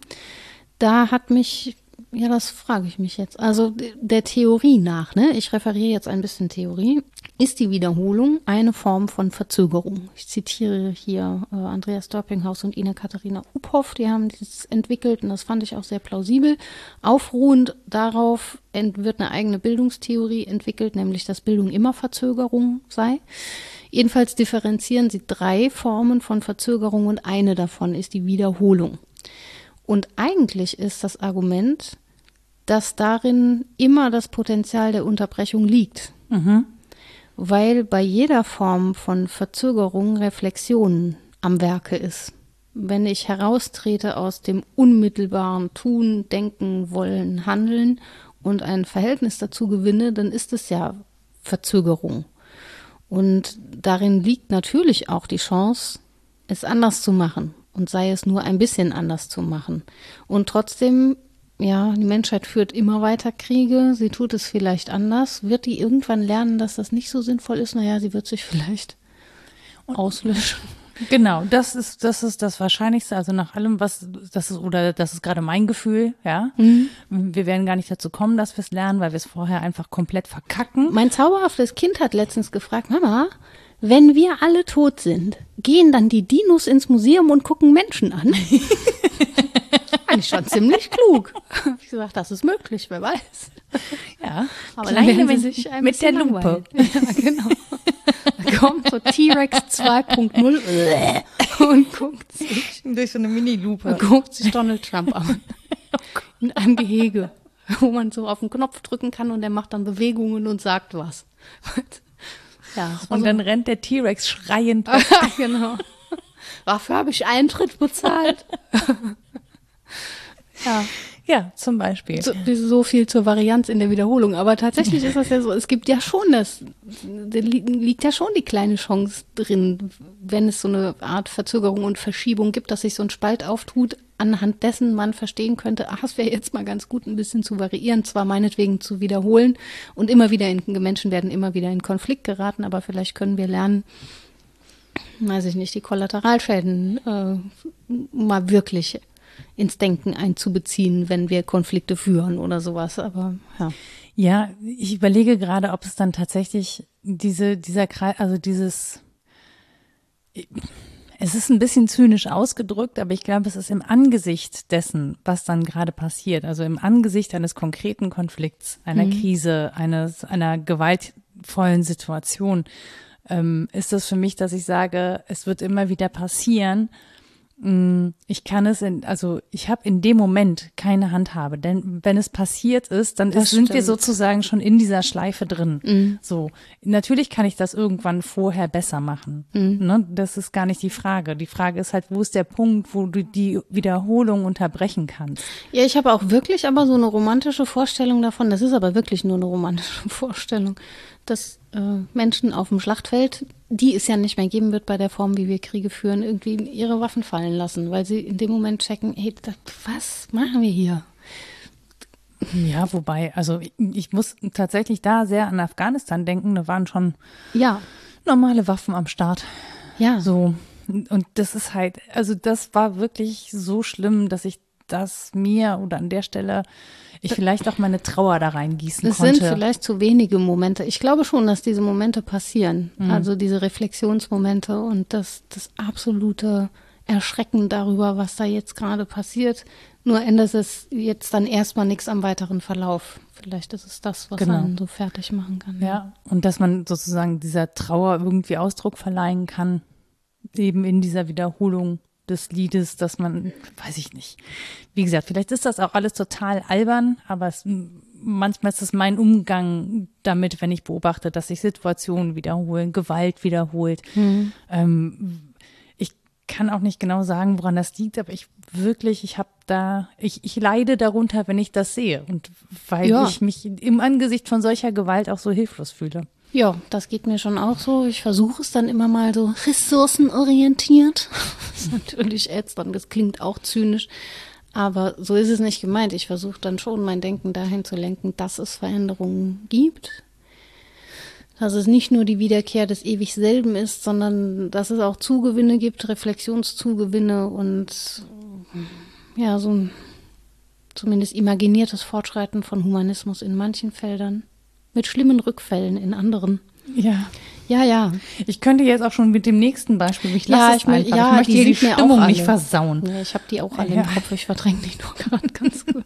Da hat mich, ja, das frage ich mich jetzt. Also der Theorie nach, ne? Ich referiere jetzt ein bisschen Theorie. Ist die Wiederholung eine Form von Verzögerung? Ich zitiere hier äh, Andreas Dörpinghaus und Ina Katharina Uphoff, die haben das entwickelt und das fand ich auch sehr plausibel. Aufruhend darauf wird eine eigene Bildungstheorie entwickelt, nämlich dass Bildung immer Verzögerung sei. Jedenfalls differenzieren sie drei Formen von Verzögerung und eine davon ist die Wiederholung. Und eigentlich ist das Argument, dass darin immer das Potenzial der Unterbrechung liegt. Weil bei jeder Form von Verzögerung Reflexion am Werke ist. Wenn ich heraustrete aus dem unmittelbaren Tun, Denken, Wollen, Handeln und ein Verhältnis dazu gewinne, dann ist es ja Verzögerung. Und darin liegt natürlich auch die Chance, es anders zu machen und sei es nur ein bisschen anders zu machen. Und trotzdem, ja, die Menschheit führt immer weiter Kriege, sie tut es vielleicht anders. Wird die irgendwann lernen, dass das nicht so sinnvoll ist? Naja, sie wird sich vielleicht auslöschen. Genau, das ist, das ist das Wahrscheinlichste. Also nach allem, was, das ist, oder das ist gerade mein Gefühl, ja. Wir werden gar nicht dazu kommen, dass wir es lernen, weil wir es vorher einfach komplett verkacken. Mein zauberhaftes Kind hat letztens gefragt, Mama, wenn wir alle tot sind, gehen dann die Dinos ins Museum und gucken Menschen an? Fand ich schon ziemlich klug. Hab Ich gesagt, das ist möglich, wer weiß. Ja, Aber mit- sie sich ein mit der Lupe. Ja, genau. Da kommt so T-Rex 2.0 und guckt sich, Durch so eine Mini-Lupe. guckt sich Donald Trump an. In einem Gehege, wo man so auf den Knopf drücken kann und der macht dann Bewegungen und sagt was. Ja, Und so dann rennt der T-Rex schreiend genau. Dafür habe ich Eintritt bezahlt. Ja. Ja, zum Beispiel. So, so, viel zur Varianz in der Wiederholung. Aber tatsächlich ist das ja so, es gibt ja schon das, da liegt ja schon die kleine Chance drin, wenn es so eine Art Verzögerung und Verschiebung gibt, dass sich so ein Spalt auftut, anhand dessen man verstehen könnte, ach, es wäre jetzt mal ganz gut, ein bisschen zu variieren, zwar meinetwegen zu wiederholen und immer wieder in, Menschen werden immer wieder in Konflikt geraten, aber vielleicht können wir lernen, weiß ich nicht, die Kollateralschäden äh, mal wirklich ins Denken einzubeziehen, wenn wir Konflikte führen oder sowas. Aber ja. Ja, ich überlege gerade, ob es dann tatsächlich diese, dieser Kreis, also dieses, es ist ein bisschen zynisch ausgedrückt, aber ich glaube, es ist im Angesicht dessen, was dann gerade passiert, also im Angesicht eines konkreten Konflikts, einer mhm. Krise, eines, einer gewaltvollen Situation, ähm, ist das für mich, dass ich sage, es wird immer wieder passieren ich kann es in, also ich habe in dem Moment keine Handhabe, denn wenn es passiert ist, dann ist, sind wir sozusagen schon in dieser Schleife drin. Mhm. So, natürlich kann ich das irgendwann vorher besser machen. Mhm. Ne? Das ist gar nicht die Frage. Die Frage ist halt, wo ist der Punkt, wo du die Wiederholung unterbrechen kannst? Ja, ich habe auch wirklich aber so eine romantische Vorstellung davon. Das ist aber wirklich nur eine romantische Vorstellung, dass Menschen auf dem Schlachtfeld, die es ja nicht mehr geben wird bei der Form, wie wir Kriege führen, irgendwie ihre Waffen fallen lassen, weil sie in dem Moment checken, hey, was machen wir hier? Ja, wobei, also ich, ich, muss tatsächlich da sehr an Afghanistan denken. Da waren schon ja. normale Waffen am Start. Ja. So. Und das ist halt, also das war wirklich so schlimm, dass ich das mir oder an der Stelle ich vielleicht auch meine Trauer da reingießen es konnte. Es sind vielleicht zu wenige Momente. Ich glaube schon, dass diese Momente passieren. Mhm. Also diese Reflexionsmomente und das, das absolute Erschrecken darüber, was da jetzt gerade passiert. Nur ändert es jetzt dann erstmal nichts am weiteren Verlauf. Vielleicht ist es das, was genau. einen so fertig machen kann. Ja, und dass man sozusagen dieser Trauer irgendwie Ausdruck verleihen kann, eben in dieser Wiederholung des Liedes, dass man, weiß ich nicht. Wie gesagt, vielleicht ist das auch alles total albern, aber es, manchmal ist es mein Umgang damit, wenn ich beobachte, dass sich Situationen wiederholen, Gewalt wiederholt. Mhm. Ähm, ich kann auch nicht genau sagen, woran das liegt, aber ich wirklich, ich habe da, ich, ich leide darunter, wenn ich das sehe und weil ja. ich mich im Angesicht von solcher Gewalt auch so hilflos fühle. Ja, das geht mir schon auch so. Ich versuche es dann immer mal so ressourcenorientiert. Das ist natürlich ätzend, das klingt auch zynisch. Aber so ist es nicht gemeint. Ich versuche dann schon mein Denken dahin zu lenken, dass es Veränderungen gibt. Dass es nicht nur die Wiederkehr des ewig selben ist, sondern dass es auch Zugewinne gibt, Reflexionszugewinne und ja, so ein zumindest imaginiertes Fortschreiten von Humanismus in manchen Feldern mit schlimmen Rückfällen in anderen. Ja. Ja, ja. Ich könnte jetzt auch schon mit dem nächsten Beispiel, ich lasse ja, ich einfach. Ja, ich möchte die, die Stimmung nicht versauen. Ja, ich habe die auch alle ja. im Kopf, ich verdränge die nur gerade ganz gut.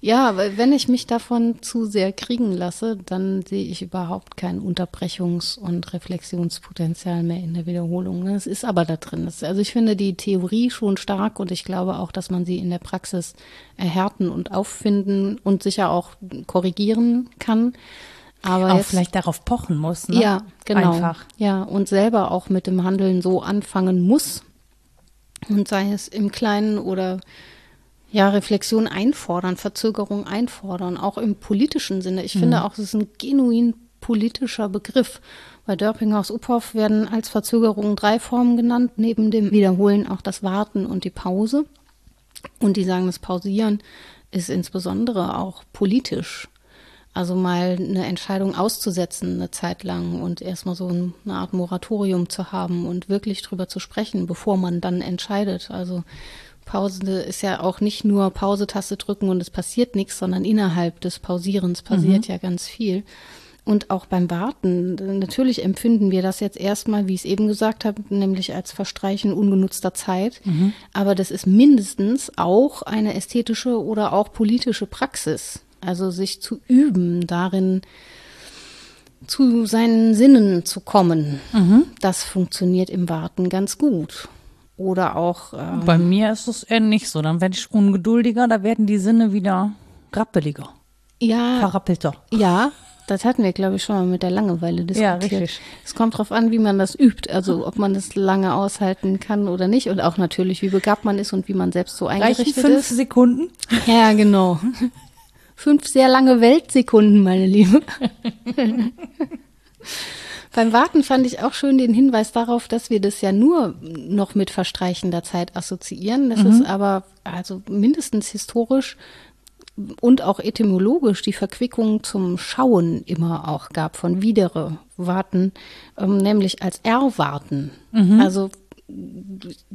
ja, weil wenn ich mich davon zu sehr kriegen lasse, dann sehe ich überhaupt kein Unterbrechungs- und Reflexionspotenzial mehr in der Wiederholung. Es ist aber da drin. also ich finde die Theorie schon stark und ich glaube auch, dass man sie in der Praxis erhärten und auffinden und sicher auch korrigieren kann. Aber auch jetzt, vielleicht darauf pochen muss, ne? Ja, genau. Einfach. Ja, und selber auch mit dem Handeln so anfangen muss. Und sei es im Kleinen oder ja, Reflexion einfordern, Verzögerung einfordern, auch im politischen Sinne. Ich mhm. finde auch, es ist ein genuin politischer Begriff. Bei Dörpinghaus-Uphoff werden als Verzögerung drei Formen genannt, neben dem Wiederholen auch das Warten und die Pause. Und die sagen, das Pausieren ist insbesondere auch politisch. Also mal eine Entscheidung auszusetzen eine Zeit lang und erstmal so eine Art Moratorium zu haben und wirklich drüber zu sprechen, bevor man dann entscheidet. Also Pause ist ja auch nicht nur Pause-Taste drücken und es passiert nichts, sondern innerhalb des Pausierens passiert mhm. ja ganz viel. Und auch beim Warten, natürlich empfinden wir das jetzt erstmal, wie ich es eben gesagt habe, nämlich als Verstreichen ungenutzter Zeit. Mhm. Aber das ist mindestens auch eine ästhetische oder auch politische Praxis. Also sich zu üben, darin zu seinen Sinnen zu kommen. Mhm. Das funktioniert im Warten ganz gut. Oder auch. Ähm, Bei mir ist es eher nicht so. Dann werde ich ungeduldiger, da werden die Sinne wieder rappeliger. Ja. Verrappelter. Ja. Das hatten wir, glaube ich, schon mal mit der Langeweile diskutiert. Ja, richtig. Es kommt darauf an, wie man das übt. Also ob man das lange aushalten kann oder nicht. Und auch natürlich, wie begabt man ist und wie man selbst so Reichen eingerichtet fünf ist. Sekunden? Ja, genau. Fünf sehr lange Weltsekunden, meine Liebe. Beim Warten fand ich auch schön den Hinweis darauf, dass wir das ja nur noch mit verstreichender Zeit assoziieren. Das ist aber also mindestens historisch und auch etymologisch die Verquickung zum Schauen immer auch gab von widere warten, ähm, nämlich als erwarten. Also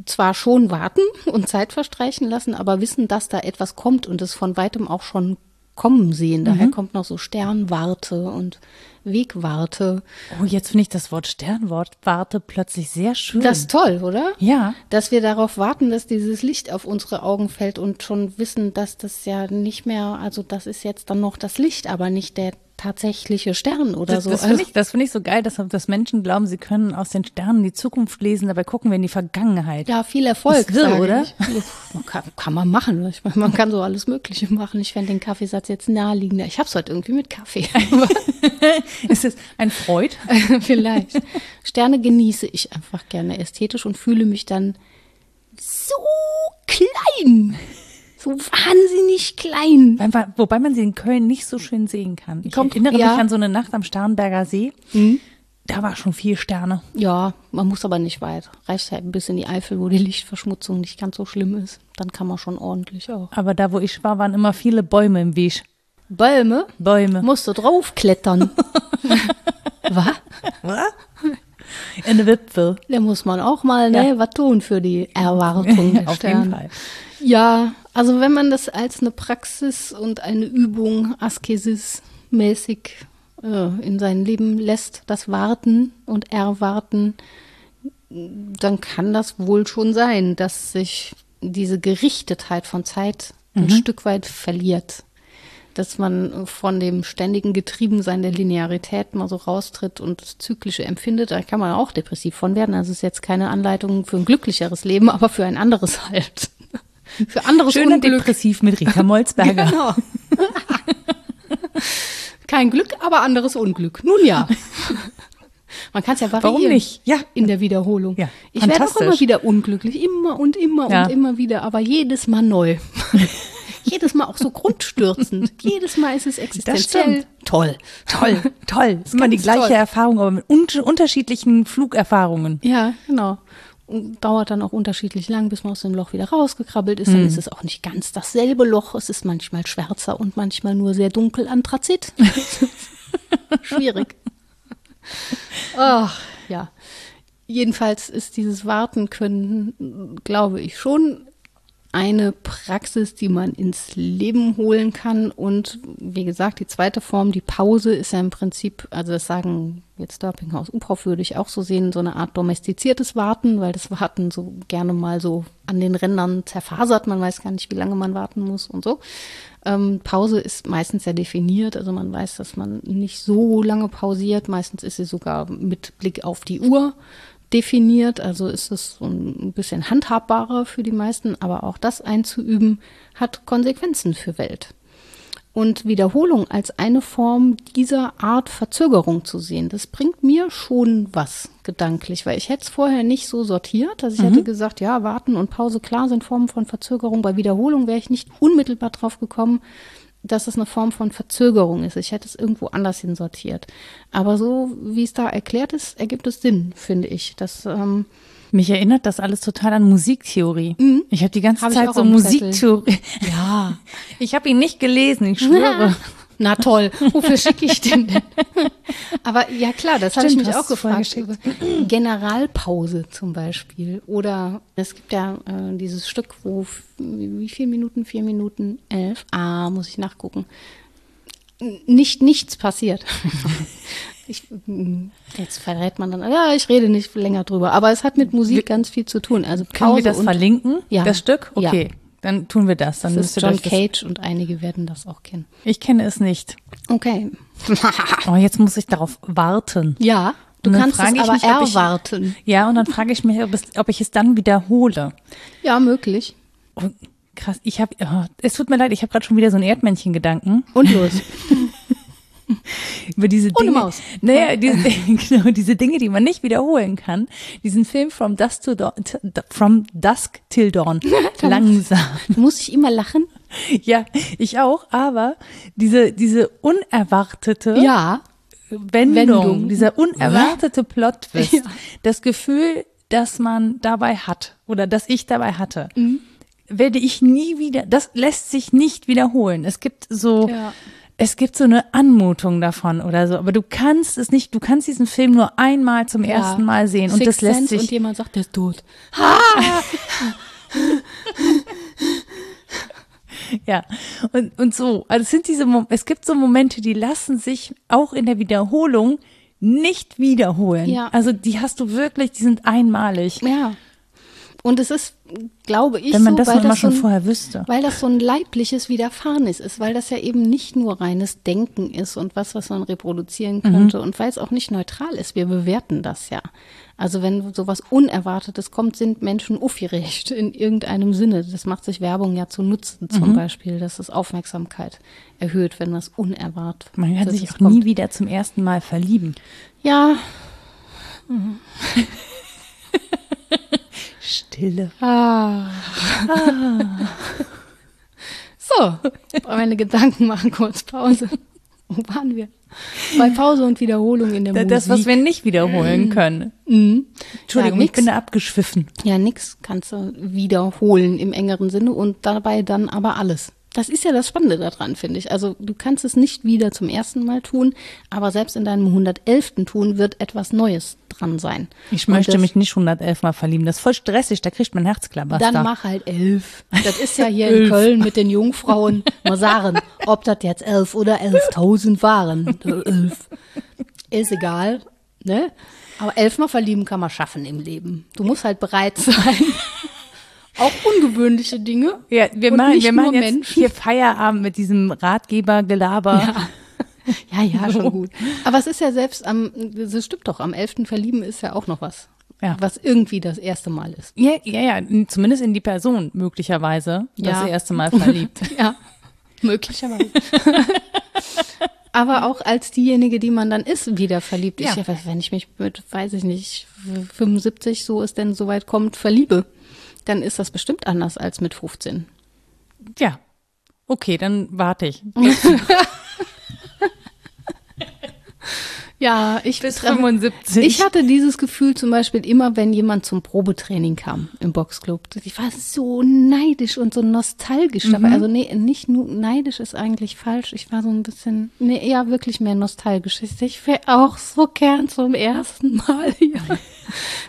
zwar schon warten und Zeit verstreichen lassen, aber wissen, dass da etwas kommt und es von weitem auch schon kommen sehen. Daher kommt noch so Sternwarte und Wegwarte. Oh, jetzt finde ich das Wort Sternwort Warte plötzlich sehr schön. Das ist toll, oder? ja. Dass wir darauf warten, dass dieses Licht auf unsere Augen fällt und schon wissen, dass das ja nicht mehr, also das ist jetzt dann noch das Licht, aber nicht der tatsächliche Stern oder Das, so. das finde Also- ich, das finde ich so geil, dass, dass Menschen glauben, sie können aus den Sternen die Zukunft lesen, dabei gucken wir in die Vergangenheit. Ja, viel Erfolg. Ist oder? Ja, Kann, kann man machen. Ich meine, man kann so alles Mögliche machen. Ich fände den Kaffeesatz jetzt naheliegender. Ich habe es heute irgendwie mit Kaffee. Ist es ein Freud? Vielleicht. Sterne genieße ich einfach gerne ästhetisch und fühle mich dann so klein. So wahnsinnig klein. Wobei- man sie in Köln nicht so schön sehen kann. Ich Kommt- erinnere ja. mich an so eine Nacht am Starnberger See. Da war schon viel Sterne. Ja, man muss aber nicht weit. Reicht halt ein bisschen in die Eifel, wo die Lichtverschmutzung nicht ganz so schlimm ist. Dann kann man schon ordentlich auch. Aber da, wo ich war, waren immer viele Bäume im Weg. Bäume Bäume. musst du draufklettern. Was? In der Wipfel. Da muss man auch mal ne, Ja. was tun für die Erwartung der Auf Sterne. jeden Fall. Ja, also wenn man das als eine Praxis und eine Übung Askesis-mäßig äh, in sein Leben lässt, das Warten und Erwarten, dann kann das wohl schon sein, dass sich diese Gerichtetheit von Zeit ein Stück weit verliert. Dass man von dem ständigen Getriebensein der Linearität mal so raustritt und das Zyklische empfindet. Da kann man auch depressiv von werden. Also es ist jetzt keine Anleitung für ein glücklicheres Leben, aber für ein anderes halt. Für anderes Schöner Unglück. Depressiv mit Rita Molzberger. Genau. Kein Glück, aber anderes Unglück. Nun ja. Man kann es ja variieren. Warum nicht? Ja. In der Wiederholung. Ja, ich werde auch immer wieder unglücklich. Immer und immer Ja. und immer wieder. Aber jedes Mal neu. jedes Mal auch so grundstürzend. jedes Mal ist es existenziell. stimmt. Toll. Toll, toll. Ist immer die gleiche toll. Erfahrung, aber mit un unterschiedlichen Flugerfahrungen. Ja, genau. Dauert dann auch unterschiedlich lang, bis man aus dem Loch wieder rausgekrabbelt ist. Dann ist es auch nicht ganz dasselbe Loch. Es ist manchmal schwärzer und manchmal nur sehr dunkel Anthrazit. Schwierig. Ach, ja. Jedenfalls ist dieses Warten können, glaube ich, schon eine Praxis, die man ins Leben holen kann. Und wie gesagt, die zweite Form, die Pause, ist ja im Prinzip, also das sagen jetzt Dörpinghaus Uphoff würde ich auch so sehen, so eine Art domestiziertes Warten, weil das Warten so gerne mal so an den Rändern zerfasert. Man weiß gar nicht, wie lange man warten muss und so. Ähm, Pause ist meistens ja definiert, also man weiß, dass man nicht so lange pausiert. Meistens ist sie sogar mit Blick auf die Uhr definiert, also ist es so ein bisschen handhabbarer für die meisten, aber auch das einzuüben hat Konsequenzen für Welt. Und Wiederholung als eine Form dieser Art Verzögerung zu sehen, das bringt mir schon was gedanklich, weil ich hätte es vorher nicht so sortiert. Also ich hätte gesagt, ja, warten und Pause, klar, sind Formen von Verzögerung. Bei Wiederholung wäre ich nicht unmittelbar drauf gekommen, dass es eine Form von Verzögerung ist. Ich hätte es irgendwo anders hin sortiert. Aber so, wie es da erklärt ist, ergibt es Sinn, finde ich. Das, ähm, Mich erinnert das alles total an Musiktheorie. Ich habe die ganze Hab Zeit so. Musiktheorie. ja. Ich habe ihn nicht gelesen, ich schwöre. Na toll, wofür schicke ich den denn? Aber ja klar, das habe ich mich auch gefragt. Generalpause zum Beispiel. Oder es gibt ja äh, dieses Stück, wo wie viel Minuten? Vier Minuten elf. Ah, muss ich nachgucken. Nicht nichts passiert. Ich, jetzt verrät man dann, ja, ich rede nicht länger drüber. Aber es hat mit Musik ganz viel zu tun. Also Können Pause wir das verlinken, Ja. das Stück? Ja. Dann tun wir das. Dann das ist John euch das- Cage und einige werden das auch kennen. Ich kenne es nicht. Okay. Oh, jetzt muss ich darauf warten. Ja, du kannst es aber mich, ob ich- erwarten. Ja, und dann frage ich mich, ob, es, ob ich es dann wiederhole. Ja, möglich. Oh, krass, ich habe, oh, es tut mir leid, ich habe gerade schon wieder so einen Erdmännchen-Gedanken. Und los. über diese Ohne Dinge. Maus. Naja, diese, genau, diese Dinge, die man nicht wiederholen kann. Diesen Film From Dusk, to Dawn, From Dusk Till Dawn. Langsam. Muss ich immer lachen? Ja, ich auch, aber diese, diese unerwartete Ja. Wendung, Wendung. dieser unerwartete Plot-Twist, Ja. das Gefühl, das man dabei hat oder das ich dabei hatte, Mhm. werde ich nie wieder, das lässt sich nicht wiederholen. Es gibt so, Ja. Es gibt so eine Anmutung davon oder so, aber du kannst es nicht, du kannst diesen Film nur einmal zum ersten Mal sehen und Sixth das lässt Sense sich Und jemand sagt, der ist tot. Ja, und, und so. Also es sind diese, es gibt so Momente, die lassen sich auch in der Wiederholung nicht wiederholen. Ja. Also die hast du wirklich, die sind einmalig. Ja. Und es ist, glaube ich, Wenn man so, das weil das schon so ein, vorher wüsste. Weil das so ein leibliches Widerfahrenes ist, weil das ja eben nicht nur reines Denken ist und was, was man reproduzieren könnte und weil es auch nicht neutral ist. Wir bewerten das ja. Also wenn sowas Unerwartetes kommt, sind Menschen aufgeregt in irgendeinem Sinne. Das macht sich Werbung ja zu Nutzen zum Beispiel, dass es Aufmerksamkeit erhöht, wenn was unerwartet Man kann sich auch kommt. nie wieder zum ersten Mal verlieben. Ja, Stille. Ah. So, meine Gedanken machen kurz Pause. Wo waren wir? Bei Pause und Wiederholung in der Musik. Das, was wir nicht wiederholen können. Mhm. Entschuldigung, ja, ich bin da abgeschwiffen. Ja, nix kannst du wiederholen im engeren Sinne und dabei dann aber alles. Das ist ja das Spannende daran, finde ich. Also du kannst es nicht wieder zum ersten Mal tun, aber selbst in deinem 111. Tun wird etwas Neues dran sein. Ich Und möchte das- mich nicht 111 Mal verlieben. Das ist voll stressig, da kriegt man Herzklabaster. Dann mach halt elf. Das ist ja hier in Köln mit den Jungfrauen. Mal sagen, ob das jetzt elf oder elftausend waren. Elf. Ist egal, ne? Aber elfmal verlieben kann man schaffen im Leben. Du musst halt bereit sein. Auch ungewöhnliche Dinge. Ja, wir Und machen, nicht wir machen nur jetzt Menschen. hier Feierabend mit diesem Ratgebergelaber. Ja, ja, schon gut. Aber es ist ja selbst am, das stimmt doch, am elften verlieben ist ja auch noch was. Ja. Was irgendwie das erste Mal ist. Ja, ja, ja, zumindest in die Person möglicherweise das Ja. erste Mal verliebt. Ja, möglicherweise. Aber auch als diejenige, die man dann ist, wieder verliebt. Ja. Ich, ja, wenn ich mich mit, weiß ich nicht, 75, so es denn soweit kommt, verliebe, dann ist das bestimmt anders als mit 15. Ja. Okay, dann warte ich. Ja, ich Bis betreffe- 75. Ich hatte dieses Gefühl zum Beispiel immer, wenn jemand zum Probetraining kam im Boxclub. Ich war so neidisch und so nostalgisch dabei. Mhm. Also nee, nicht nur neidisch ist eigentlich falsch. Ich war so ein bisschen, nee, eher wirklich mehr nostalgisch. Ich, ich wäre auch so gern zum ersten Mal hier.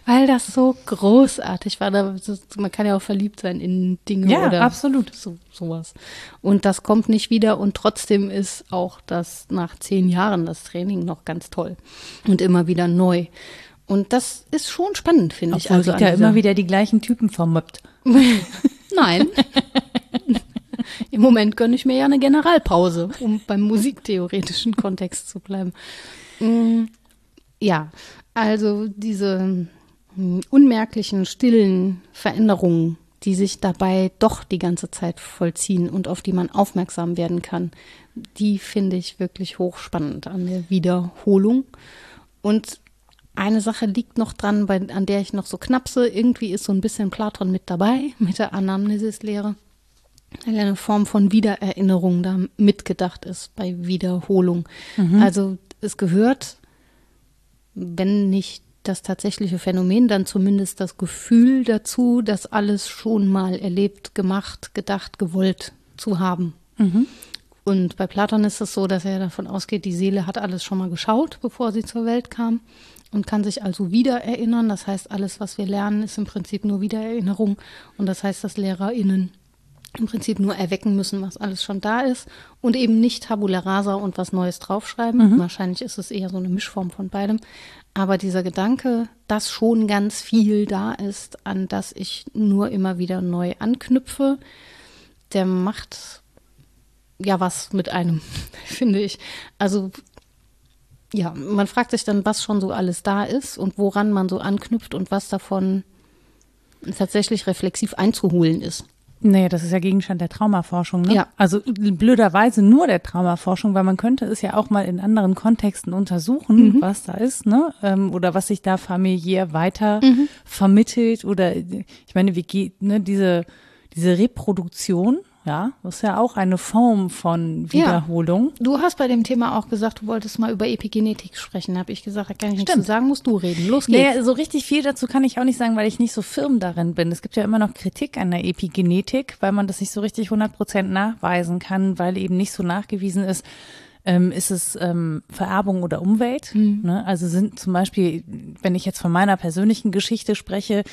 Weil das so großartig war. Man kann ja auch verliebt sein in Dinge Ja, oder absolut. so, sowas. Und das kommt nicht wieder und trotzdem ist auch das nach zehn Jahren das Training noch ganz toll und immer wieder neu. Und das ist schon spannend, finde ich. Also dieser- immer wieder die gleichen Typen vermöppt. Nein. Im Moment gönne ich mir ja eine Generalpause, um beim musiktheoretischen Kontext zu bleiben. Mm, Ja, also diese mm, unmerklichen, stillen Veränderungen, die sich dabei doch die ganze Zeit vollziehen und auf die man aufmerksam werden kann, die finde ich wirklich hochspannend an der Wiederholung. Und eine Sache liegt noch dran, bei, an der ich noch so knapse. Irgendwie ist so ein bisschen Platon mit dabei, mit der Anamnesis-Lehre. Weil eine Form von Wiedererinnerung da mitgedacht ist bei Wiederholung. Also es gehört, wenn nicht das tatsächliche Phänomen, dann zumindest das Gefühl dazu, das alles schon mal erlebt, gemacht, gedacht, gewollt zu haben. Und bei Platon ist es so, dass er davon ausgeht, die Seele hat alles schon mal geschaut, bevor sie zur Welt kam und kann sich also wieder erinnern. Das heißt, alles, was wir lernen, ist im Prinzip nur Wiedererinnerung. Und das heißt, dass LehrerInnen im Prinzip nur erwecken müssen, was alles schon da ist und eben nicht Tabula rasa und was Neues draufschreiben. Wahrscheinlich ist es eher so eine Mischform von beidem. Aber dieser Gedanke, dass schon ganz viel da ist, an das ich nur immer wieder neu anknüpfe, der macht ja was mit einem, finde ich. Also ja, man fragt sich dann, was schon so alles da ist und woran man so anknüpft und was davon tatsächlich reflexiv einzuholen ist. Nee, das ist ja Gegenstand der Traumaforschung, ne? Ja. Also blöderweise nur der Traumaforschung, weil man könnte es ja auch mal in anderen Kontexten untersuchen, was da ist, ne? Ähm, oder was sich da familiär weiter vermittelt oder ich meine, wie geht, ne, diese, diese Reproduktion, ja, das ist ja auch eine Form von Ja. Wiederholung. Du hast bei dem Thema auch gesagt, du wolltest mal über Epigenetik sprechen. Habe ich gesagt, da kann ich nichts zu Stimmt. sagen, musst du reden. Los geht's. Nee, so richtig viel dazu kann ich auch nicht sagen, weil ich nicht so firm darin bin. Es gibt ja immer noch Kritik an der Epigenetik, weil man das nicht so richtig 100 Prozent nachweisen kann, weil eben nicht so nachgewiesen ist, ähm, ist es ähm, Vererbung oder Umwelt. Ne? Also sind zum Beispiel, wenn ich jetzt von meiner persönlichen Geschichte spreche,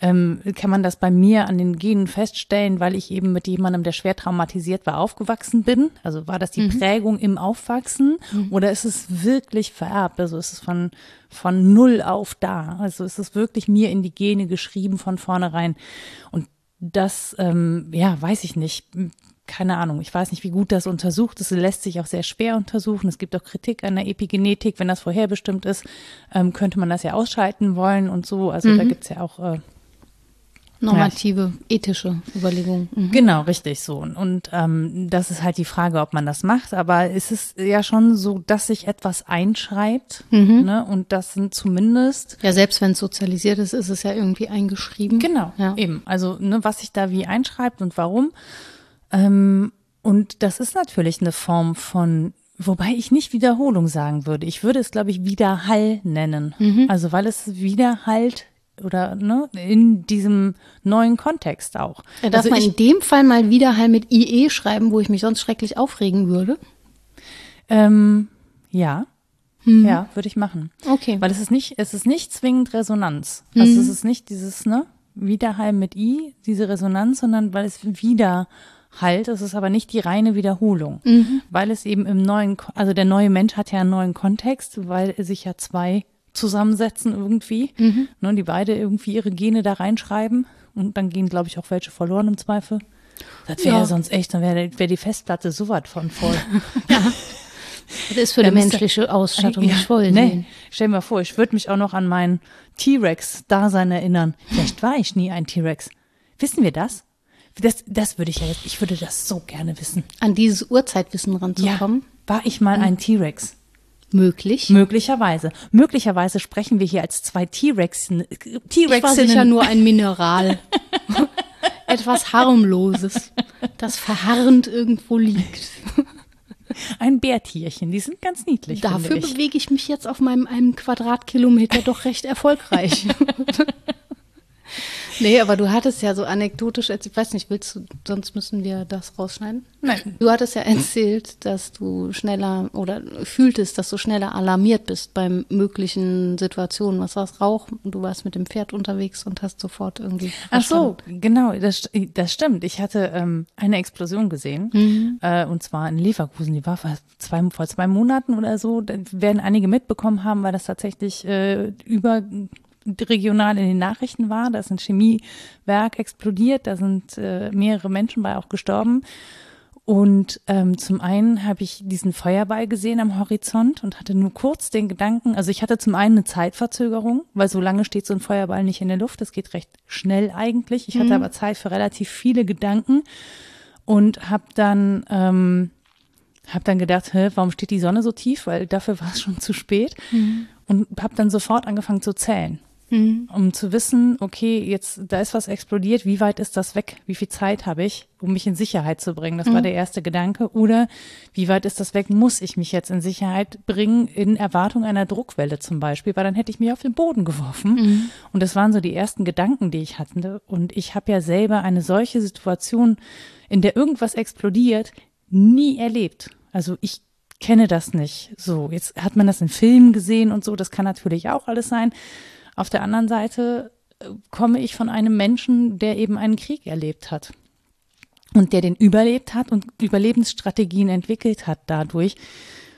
ähm, kann man das bei mir an den Genen feststellen, weil ich eben mit jemandem, der schwer traumatisiert war, aufgewachsen bin. Also war das die Prägung im Aufwachsen oder ist es wirklich vererbt? Also ist es von, von null auf da? Also ist es wirklich mir in die Gene geschrieben von vornherein? Und das, ähm, ja, weiß ich nicht. Keine Ahnung. Ich weiß nicht, wie gut das untersucht ist. Es lässt sich auch sehr schwer untersuchen. Es gibt auch Kritik an der Epigenetik. Wenn das vorherbestimmt ist, ähm, könnte man das ja ausschalten wollen und so. Also da gibt's ja auch äh, Normative, ethische Überlegungen. Mhm. Genau, richtig so. Und ähm, das ist halt die Frage, ob man das macht. Aber es ist ja schon so, dass sich etwas einschreibt. Ne? Und das sind zumindest Ja, selbst wenn es sozialisiert ist, ist es ja irgendwie eingeschrieben. Genau, Ja. eben. Also, ne, was sich da wie einschreibt und warum. Ähm, und das ist natürlich eine Form von, wobei ich nicht Wiederholung sagen würde. Ich würde es, glaube ich, Widerhall nennen. Mhm. Also, weil es wiederhallt oder ne, in diesem neuen Kontext auch. Ja, darf also man in dem Fall mal wieder halt mit IE schreiben, wo ich mich sonst schrecklich aufregen würde? ähm, ja, ja, würde ich machen. Mhm. Okay. Weil es ist nicht, es ist nicht zwingend Resonanz. Mhm. Also es ist nicht dieses, ne, Widerhall mit I, diese Resonanz, sondern weil es wieder halt, es ist aber nicht die reine Wiederholung. Mhm. Weil es eben im neuen, also der neue Mensch hat ja einen neuen Kontext, weil sich ja zwei zusammensetzen irgendwie, Mhm. ne, die beide irgendwie ihre Gene da reinschreiben und dann gehen, glaube ich, auch welche verloren im Zweifel. Das wäre ja. Ja. sonst echt, dann wäre wär die Festplatte so weit von voll. Das ist für Da die menschliche Ausstattung Ja, nicht voll. nee. Stell dir mal vor, ich würde mich auch noch an meinen T-Rex-Dasein erinnern. Vielleicht war ich nie ein T-Rex. Wissen wir das? Das, das würde ich ja jetzt, ich würde das so gerne wissen. An dieses Urzeitwissen ranzukommen. war ich mal ein T-Rex? Möglich. Möglicherweise. Möglicherweise sprechen wir hier als zwei T-Rex, Ich war sicher T-Rexinnen. nur ein Mineral. Etwas harmloses, das verharrend irgendwo liegt. Ein Bärtierchen, die sind ganz niedlich. Dafür ich. bewege ich mich jetzt auf meinem einem Quadratkilometer doch recht erfolgreich. nee, aber du hattest ja so anekdotisch, als- ich weiß nicht, willst du, sonst müssen wir das rausschneiden? Nein. Du hattest ja erzählt, dass du schneller oder fühltest, dass du schneller alarmiert bist bei möglichen Situationen. Was war's, Rauch? Und du warst mit dem Pferd unterwegs und hast sofort irgendwie. Ach so, verstanden. genau, das, das stimmt. Ich hatte ähm, eine Explosion gesehen, äh, und zwar in Leverkusen. Die war vor zwei, vor zwei Monaten oder so. Da werden einige mitbekommen haben, weil das tatsächlich äh, überregional in den Nachrichten war. Da ist ein Chemiewerk explodiert, da sind äh, mehrere Menschen bei auch gestorben. Und ähm, zum einen habe ich diesen Feuerball gesehen am Horizont und hatte nur kurz den Gedanken, also ich hatte zum einen eine Zeitverzögerung, weil so lange steht so ein Feuerball nicht in der Luft, das geht recht schnell eigentlich. Ich hatte aber Zeit für relativ viele Gedanken und habe dann ähm, habe dann gedacht, hä, warum steht die Sonne so tief? Weil dafür war es schon zu spät und habe dann sofort angefangen zu zählen um zu wissen, okay, jetzt da ist was explodiert, wie weit ist das weg? Wie viel Zeit habe ich, um mich in Sicherheit zu bringen? Das war der erste Gedanke. Oder wie weit ist das weg? Muss ich mich jetzt in Sicherheit bringen in Erwartung einer Druckwelle zum Beispiel? Weil dann hätte ich mich auf den Boden geworfen. Und das waren so die ersten Gedanken, die ich hatte. Und ich habe ja selber eine solche Situation, in der irgendwas explodiert, nie erlebt. Also ich kenne das nicht. So, jetzt hat man das in Filmen gesehen und so, das kann natürlich auch alles sein. Auf der anderen Seite äh, komme ich von einem Menschen, der eben einen Krieg erlebt hat und der den überlebt hat und Überlebensstrategien entwickelt hat dadurch.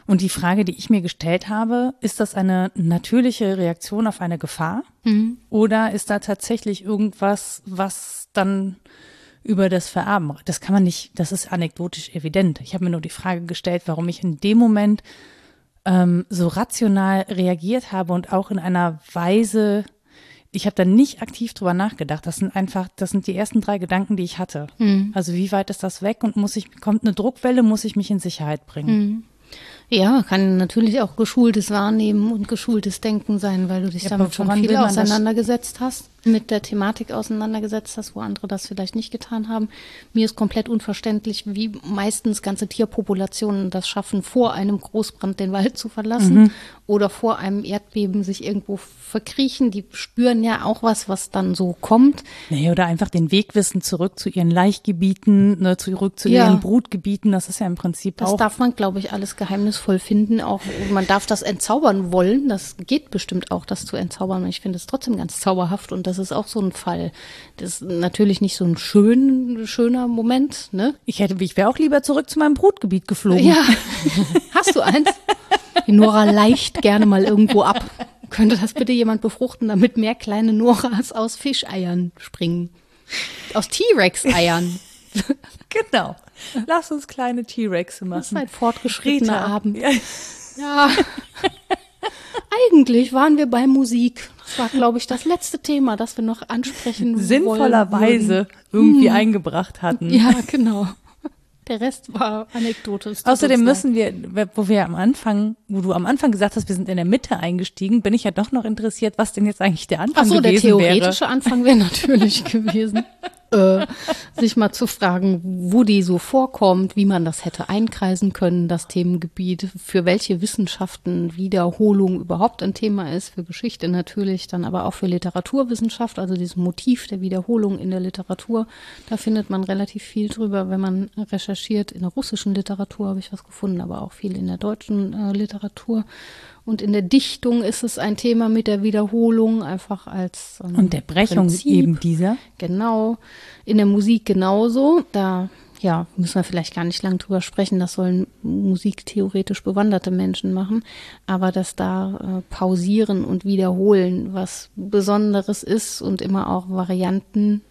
Und die Frage, die ich mir gestellt habe, ist das eine natürliche Reaktion auf eine Gefahr? Oder ist da tatsächlich irgendwas, was dann über das Vererben, das kann man nicht, das ist anekdotisch evident. Ich habe mir nur die Frage gestellt, warum ich in dem Moment ähm, so rational reagiert habe und auch in einer Weise, ich habe da nicht aktiv drüber nachgedacht. Das sind einfach, das sind die ersten drei Gedanken, die ich hatte. Mhm. Also wie weit ist das weg und muss ich, kommt eine Druckwelle, muss ich mich in Sicherheit bringen? Mhm. Ja, kann natürlich auch geschultes Wahrnehmen und geschultes Denken sein, weil du dich Ja, damit schon viel auseinandergesetzt hast, mit der Thematik auseinandergesetzt hast, wo andere das vielleicht nicht getan haben. Mir ist komplett unverständlich, wie meistens ganze Tierpopulationen das schaffen, vor einem Großbrand den Wald zu verlassen oder vor einem Erdbeben sich irgendwo verkriechen. Die spüren ja auch was, was dann so kommt. Nee, oder einfach den Weg wissen, zurück zu ihren Laichgebieten, ne, zurück zu Ja. ihren Brutgebieten. Das ist ja im Prinzip Das auch. darf man, glaube ich, alles geheimnisvoll finden. Auch man darf das entzaubern wollen. Das geht bestimmt auch, das zu entzaubern. Ich finde es trotzdem ganz zauberhaft und das ist auch so ein Fall. Das ist natürlich nicht so ein schön, schöner Moment, ne? ich hätte, ich wäre auch lieber zurück zu meinem Brutgebiet geflogen. Ja. Hast du eins? Die Nora leicht gerne mal irgendwo ab. Könnte das bitte jemand befruchten, damit mehr kleine Noras aus Fischeiern springen? Aus T-Rex-Eiern. Genau. Lass uns kleine T-Rexe Das ist machen. ein fortgeschrittener Rita. Abend. Ja. Ja. Eigentlich waren wir bei Musik. Das war, glaube ich, das letzte Thema, das wir noch ansprechen Sinnvollerweise irgendwie eingebracht hatten. Ja, genau. Der Rest war Anekdote. Außerdem müssen wir, wo wir am Anfang, wo du am Anfang gesagt hast, wir sind in der Mitte eingestiegen, bin ich ja doch noch interessiert, was denn jetzt eigentlich der Anfang Ach so, der gewesen theoretische wäre. Anfang wäre natürlich gewesen, äh, sich mal zu fragen, wo die so vorkommt, wie man das hätte einkreisen können, das Themengebiet, für welche Wissenschaften Wiederholung überhaupt ein Thema ist, für Geschichte natürlich, dann aber auch für Literaturwissenschaft, also dieses Motiv der Wiederholung in der Literatur, da findet man relativ viel drüber, wenn man recherchiert. In der russischen Literatur habe ich was gefunden, aber auch viel in der deutschen äh, Literatur. Und in der Dichtung ist es ein Thema mit der Wiederholung, einfach als ähm, Und der Brechung Prinzip. eben dieser. Genau. In der Musik genauso. Da ja, müssen wir vielleicht gar nicht lang drüber sprechen. Das sollen musiktheoretisch bewanderte Menschen machen. Aber dass da äh, pausieren und wiederholen was Besonderes ist und immer auch Varianten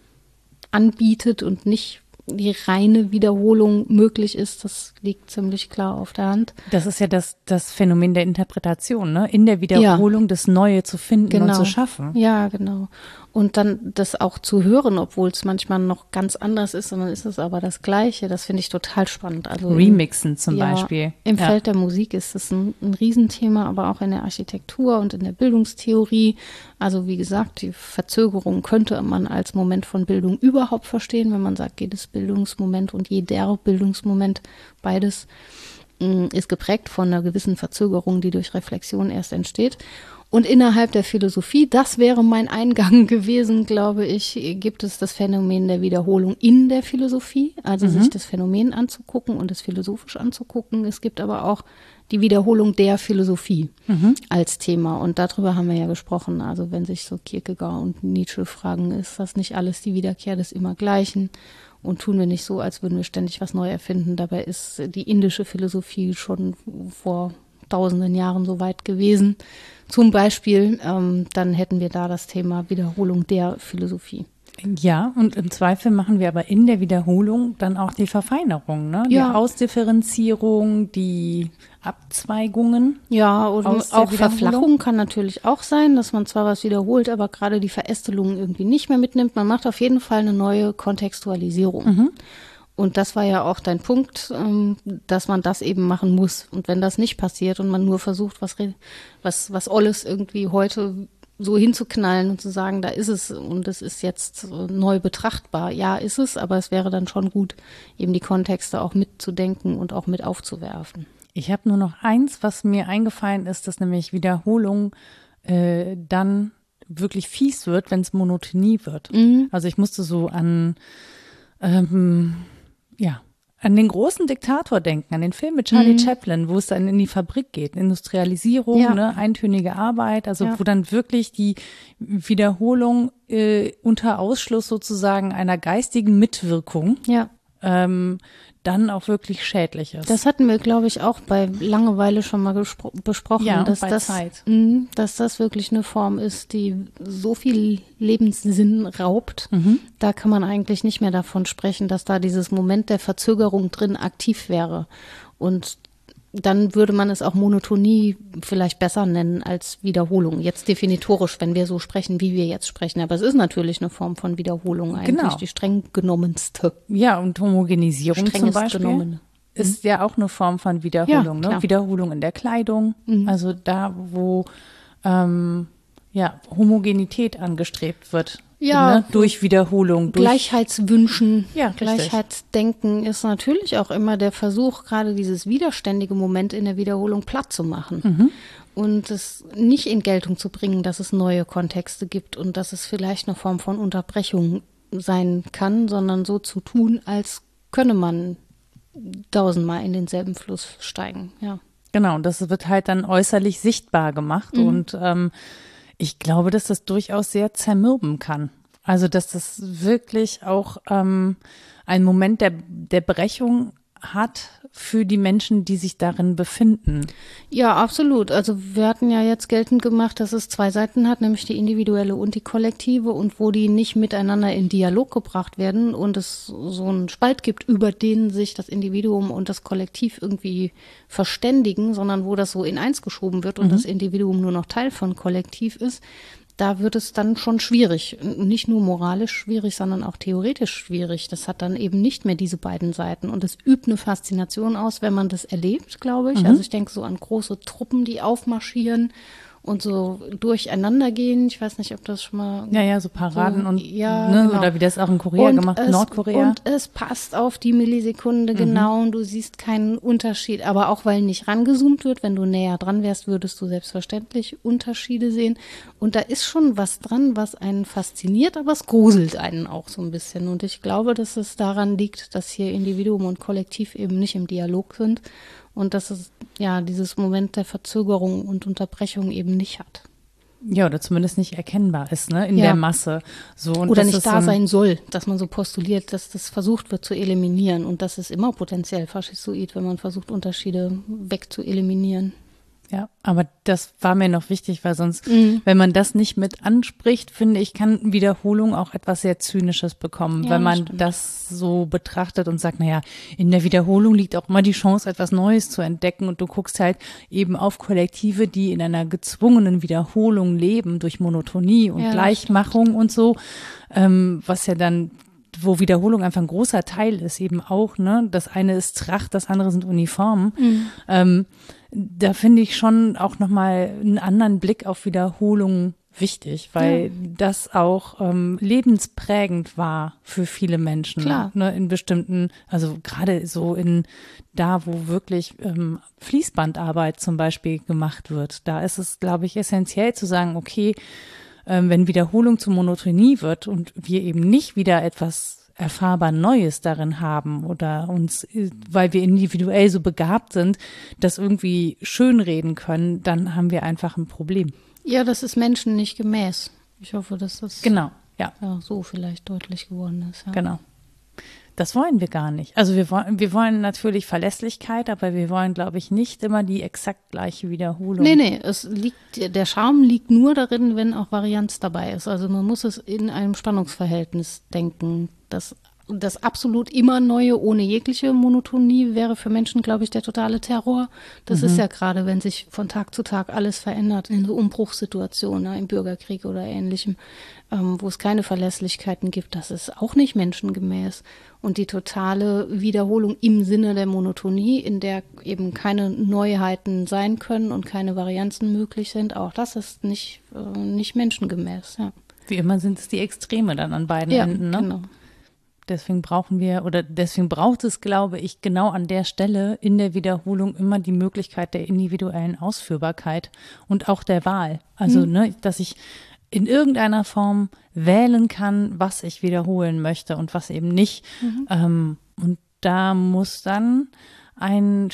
anbietet und nicht die reine Wiederholung möglich ist, das liegt ziemlich klar auf der Hand. Das ist ja das, das Phänomen der Interpretation, ne? In der Wiederholung das Neue zu finden und zu schaffen. Ja, genau. Und dann das auch zu hören, obwohl es manchmal noch ganz anders ist, und dann ist es aber das Gleiche. Das finde ich total spannend. Also Remixen zum ja, Beispiel. Im Ja. Feld der Musik ist es ein, ein Riesenthema, aber auch in der Architektur und in der Bildungstheorie. Also wie gesagt, die Verzögerung könnte man als Moment von Bildung überhaupt verstehen, wenn man sagt, jedes Bildungsmoment und jeder Bildungsmoment, beides mh, ist geprägt von einer gewissen Verzögerung, die durch Reflexion erst entsteht. Und innerhalb der Philosophie, das wäre mein Eingang gewesen, glaube ich, gibt es das Phänomen der Wiederholung in der Philosophie, also sich das Phänomen anzugucken und es philosophisch anzugucken. Es gibt aber auch die Wiederholung der Philosophie als Thema. Und darüber haben wir ja gesprochen. Also wenn sich so Kierkegaard und Nietzsche fragen, ist das nicht alles die Wiederkehr des Immergleichen? Und tun wir nicht so, als würden wir ständig was neu erfinden. Dabei ist die indische Philosophie schon vor tausenden Jahren so weit gewesen. Zum Beispiel, ähm, dann hätten wir da das Thema Wiederholung der Philosophie. Ja, und im Zweifel machen wir aber in der Wiederholung dann auch die Verfeinerung, ne? Die Ja. Ausdifferenzierung, die Abzweigungen. Ja, oder der auch? Verflachung kann natürlich auch sein, dass man zwar was wiederholt, aber gerade die Verästelungen irgendwie nicht mehr mitnimmt. Man macht auf jeden Fall eine neue Kontextualisierung. Und das war ja auch dein Punkt, ähm, dass man das eben machen muss. Und wenn das nicht passiert und man nur versucht, was, was, was Olles irgendwie heute so hinzuknallen und zu sagen, da ist es und es ist jetzt äh, neu betrachtbar. Ja, ist es, aber es wäre dann schon gut, eben die Kontexte auch mitzudenken und auch mit aufzuwerfen. Ich habe nur noch eins, was mir eingefallen ist, dass nämlich Wiederholung äh, dann wirklich fies wird, wenn es Monotonie wird. Also ich musste so an, ähm, ja, an den großen Diktator denken, an den Film mit Charlie Chaplin, wo es dann in die Fabrik geht, Industrialisierung, Ja. ne, eintönige Arbeit, also Ja. wo dann wirklich die Wiederholung äh, unter Ausschluss sozusagen einer geistigen Mitwirkung Ja. ähm, dann auch wirklich schädlich ist. Das hatten wir, glaube ich, auch bei Langeweile schon mal besprochen, Ja, dass, das, mh, dass das wirklich eine Form ist, die so viel Lebenssinn raubt. Mhm. Da kann man eigentlich nicht mehr davon sprechen, dass da dieses Moment der Verzögerung drin aktiv wäre. Und dann würde man es auch Monotonie vielleicht besser nennen als Wiederholung. Jetzt definitorisch, wenn wir so sprechen, wie wir jetzt sprechen. Aber es ist natürlich eine Form von Wiederholung eigentlich, Genau. die streng genommenste. Ja, und Homogenisierung zum Strengest Beispiel genommene. ist ja auch eine Form von Wiederholung. Ja, ne? Wiederholung in der Kleidung, also da, wo ähm, ja, Homogenität angestrebt wird. Ja, ne? durch Wiederholung, durch Gleichheitswünschen, Ja, richtig. Gleichheitsdenken ist natürlich auch immer der Versuch, gerade dieses widerständige Moment in der Wiederholung platt zu machen. Mhm. Und es nicht in Geltung zu bringen, dass es neue Kontexte gibt und dass es vielleicht eine Form von Unterbrechung sein kann, sondern so zu tun, als könne man tausendmal in denselben Fluss steigen. Ja. Genau, und das wird halt dann äußerlich sichtbar gemacht. Mhm. Und ähm, ich glaube, dass das durchaus sehr zermürben kann. Also, dass das wirklich auch ähm, ein Moment der, der Brechung hat für die Menschen, die sich darin befinden. Ja, absolut. Also wir hatten ja jetzt geltend gemacht, dass es zwei Seiten hat, nämlich die individuelle und die kollektive und wo die nicht miteinander in Dialog gebracht werden und es so einen Spalt gibt, über den sich das Individuum und das Kollektiv irgendwie verständigen, sondern wo das so in eins geschoben wird und das Individuum nur noch Teil von Kollektiv ist. Da wird es dann schon schwierig. Nicht nur moralisch schwierig, sondern auch theoretisch schwierig. Das hat dann eben nicht mehr diese beiden Seiten. Und es übt eine Faszination aus, wenn man das erlebt, glaube ich. Also ich denke so an große Truppen, die aufmarschieren und so durcheinander gehen. Ich weiß nicht, ob das schon mal Ja, ja, so Paraden So, und ja, ne, genau. oder wie das auch in Korea und gemacht, es, Nordkorea. Und es passt auf die Millisekunde genau und du siehst keinen Unterschied. Aber auch weil nicht rangezoomt wird, wenn du näher dran wärst, würdest du selbstverständlich Unterschiede sehen. Und da ist schon was dran, was einen fasziniert, aber es gruselt einen auch so ein bisschen. Und ich glaube, dass es daran liegt, dass hier Individuum und Kollektiv eben nicht im Dialog sind und dass es ja dieses Moment der Verzögerung und Unterbrechung eben nicht hat. ja, oder zumindest nicht erkennbar ist, ne, in Ja. der Masse. So, und Oder nicht da so ein- sein soll, dass man so postuliert, dass das versucht wird zu eliminieren. Und das ist immer potenziell faschistoid, wenn man versucht, Unterschiede wegzueliminieren. Ja, aber das war mir noch wichtig, weil sonst, Mhm. wenn man das nicht mit anspricht, finde ich, kann Wiederholung auch etwas sehr Zynisches bekommen, Ja, wenn man stimmt. das so betrachtet und sagt, naja, in der Wiederholung liegt auch immer die Chance, etwas Neues zu entdecken und du guckst halt eben auf Kollektive, die in einer gezwungenen Wiederholung leben durch Monotonie und Ja, Gleichmachung und so, ähm, was ja dann wo Wiederholung einfach ein großer Teil ist, eben auch, ne? Das eine ist Tracht, das andere sind Uniformen. Ähm, da finde ich schon auch nochmal einen anderen Blick auf Wiederholung wichtig, weil das auch ähm, lebensprägend war für viele Menschen. Klar. Ne, in bestimmten, also gerade so in da, wo wirklich ähm, Fließbandarbeit zum Beispiel gemacht wird, da ist es, glaube ich, essentiell zu sagen, okay, ähm, wenn Wiederholung zu Monotonie wird und wir eben nicht wieder etwas erfahrbar Neues darin haben oder uns, weil wir individuell so begabt sind, das irgendwie schönreden können, dann haben wir einfach ein Problem. Ja, das ist Menschen nicht gemäß. Ich hoffe, dass das Genau, ja, ja, so vielleicht deutlich geworden ist. Ja. genau. Das wollen wir gar nicht. Also wir wollen, wir wollen natürlich Verlässlichkeit, aber wir wollen, glaube ich, nicht immer die exakt gleiche Wiederholung. Nee, nee, es liegt, der Charme liegt nur darin, wenn auch Varianz dabei ist. Also man muss es in einem Spannungsverhältnis denken. Das, das absolut immer Neue ohne jegliche Monotonie wäre für Menschen, glaube ich, der totale Terror. Das ist ja gerade, wenn sich von Tag zu Tag alles verändert, in so Umbruchssituationen, ne, im Bürgerkrieg oder ähnlichem, ähm, wo es keine Verlässlichkeiten gibt, das ist auch nicht menschengemäß. Und die totale Wiederholung im Sinne der Monotonie, in der eben keine Neuheiten sein können und keine Varianzen möglich sind, auch das ist nicht, äh, nicht menschengemäß. Ja, Wie immer sind es die Extreme dann an beiden ja Enden. Ne? genau. Deswegen brauchen wir oder deswegen braucht es, glaube ich, genau an der Stelle in der Wiederholung immer die Möglichkeit der individuellen Ausführbarkeit und auch der Wahl. Also, ne, dass ich in irgendeiner Form wählen kann, was ich wiederholen möchte und was eben nicht. Ähm, und da muss dann ein,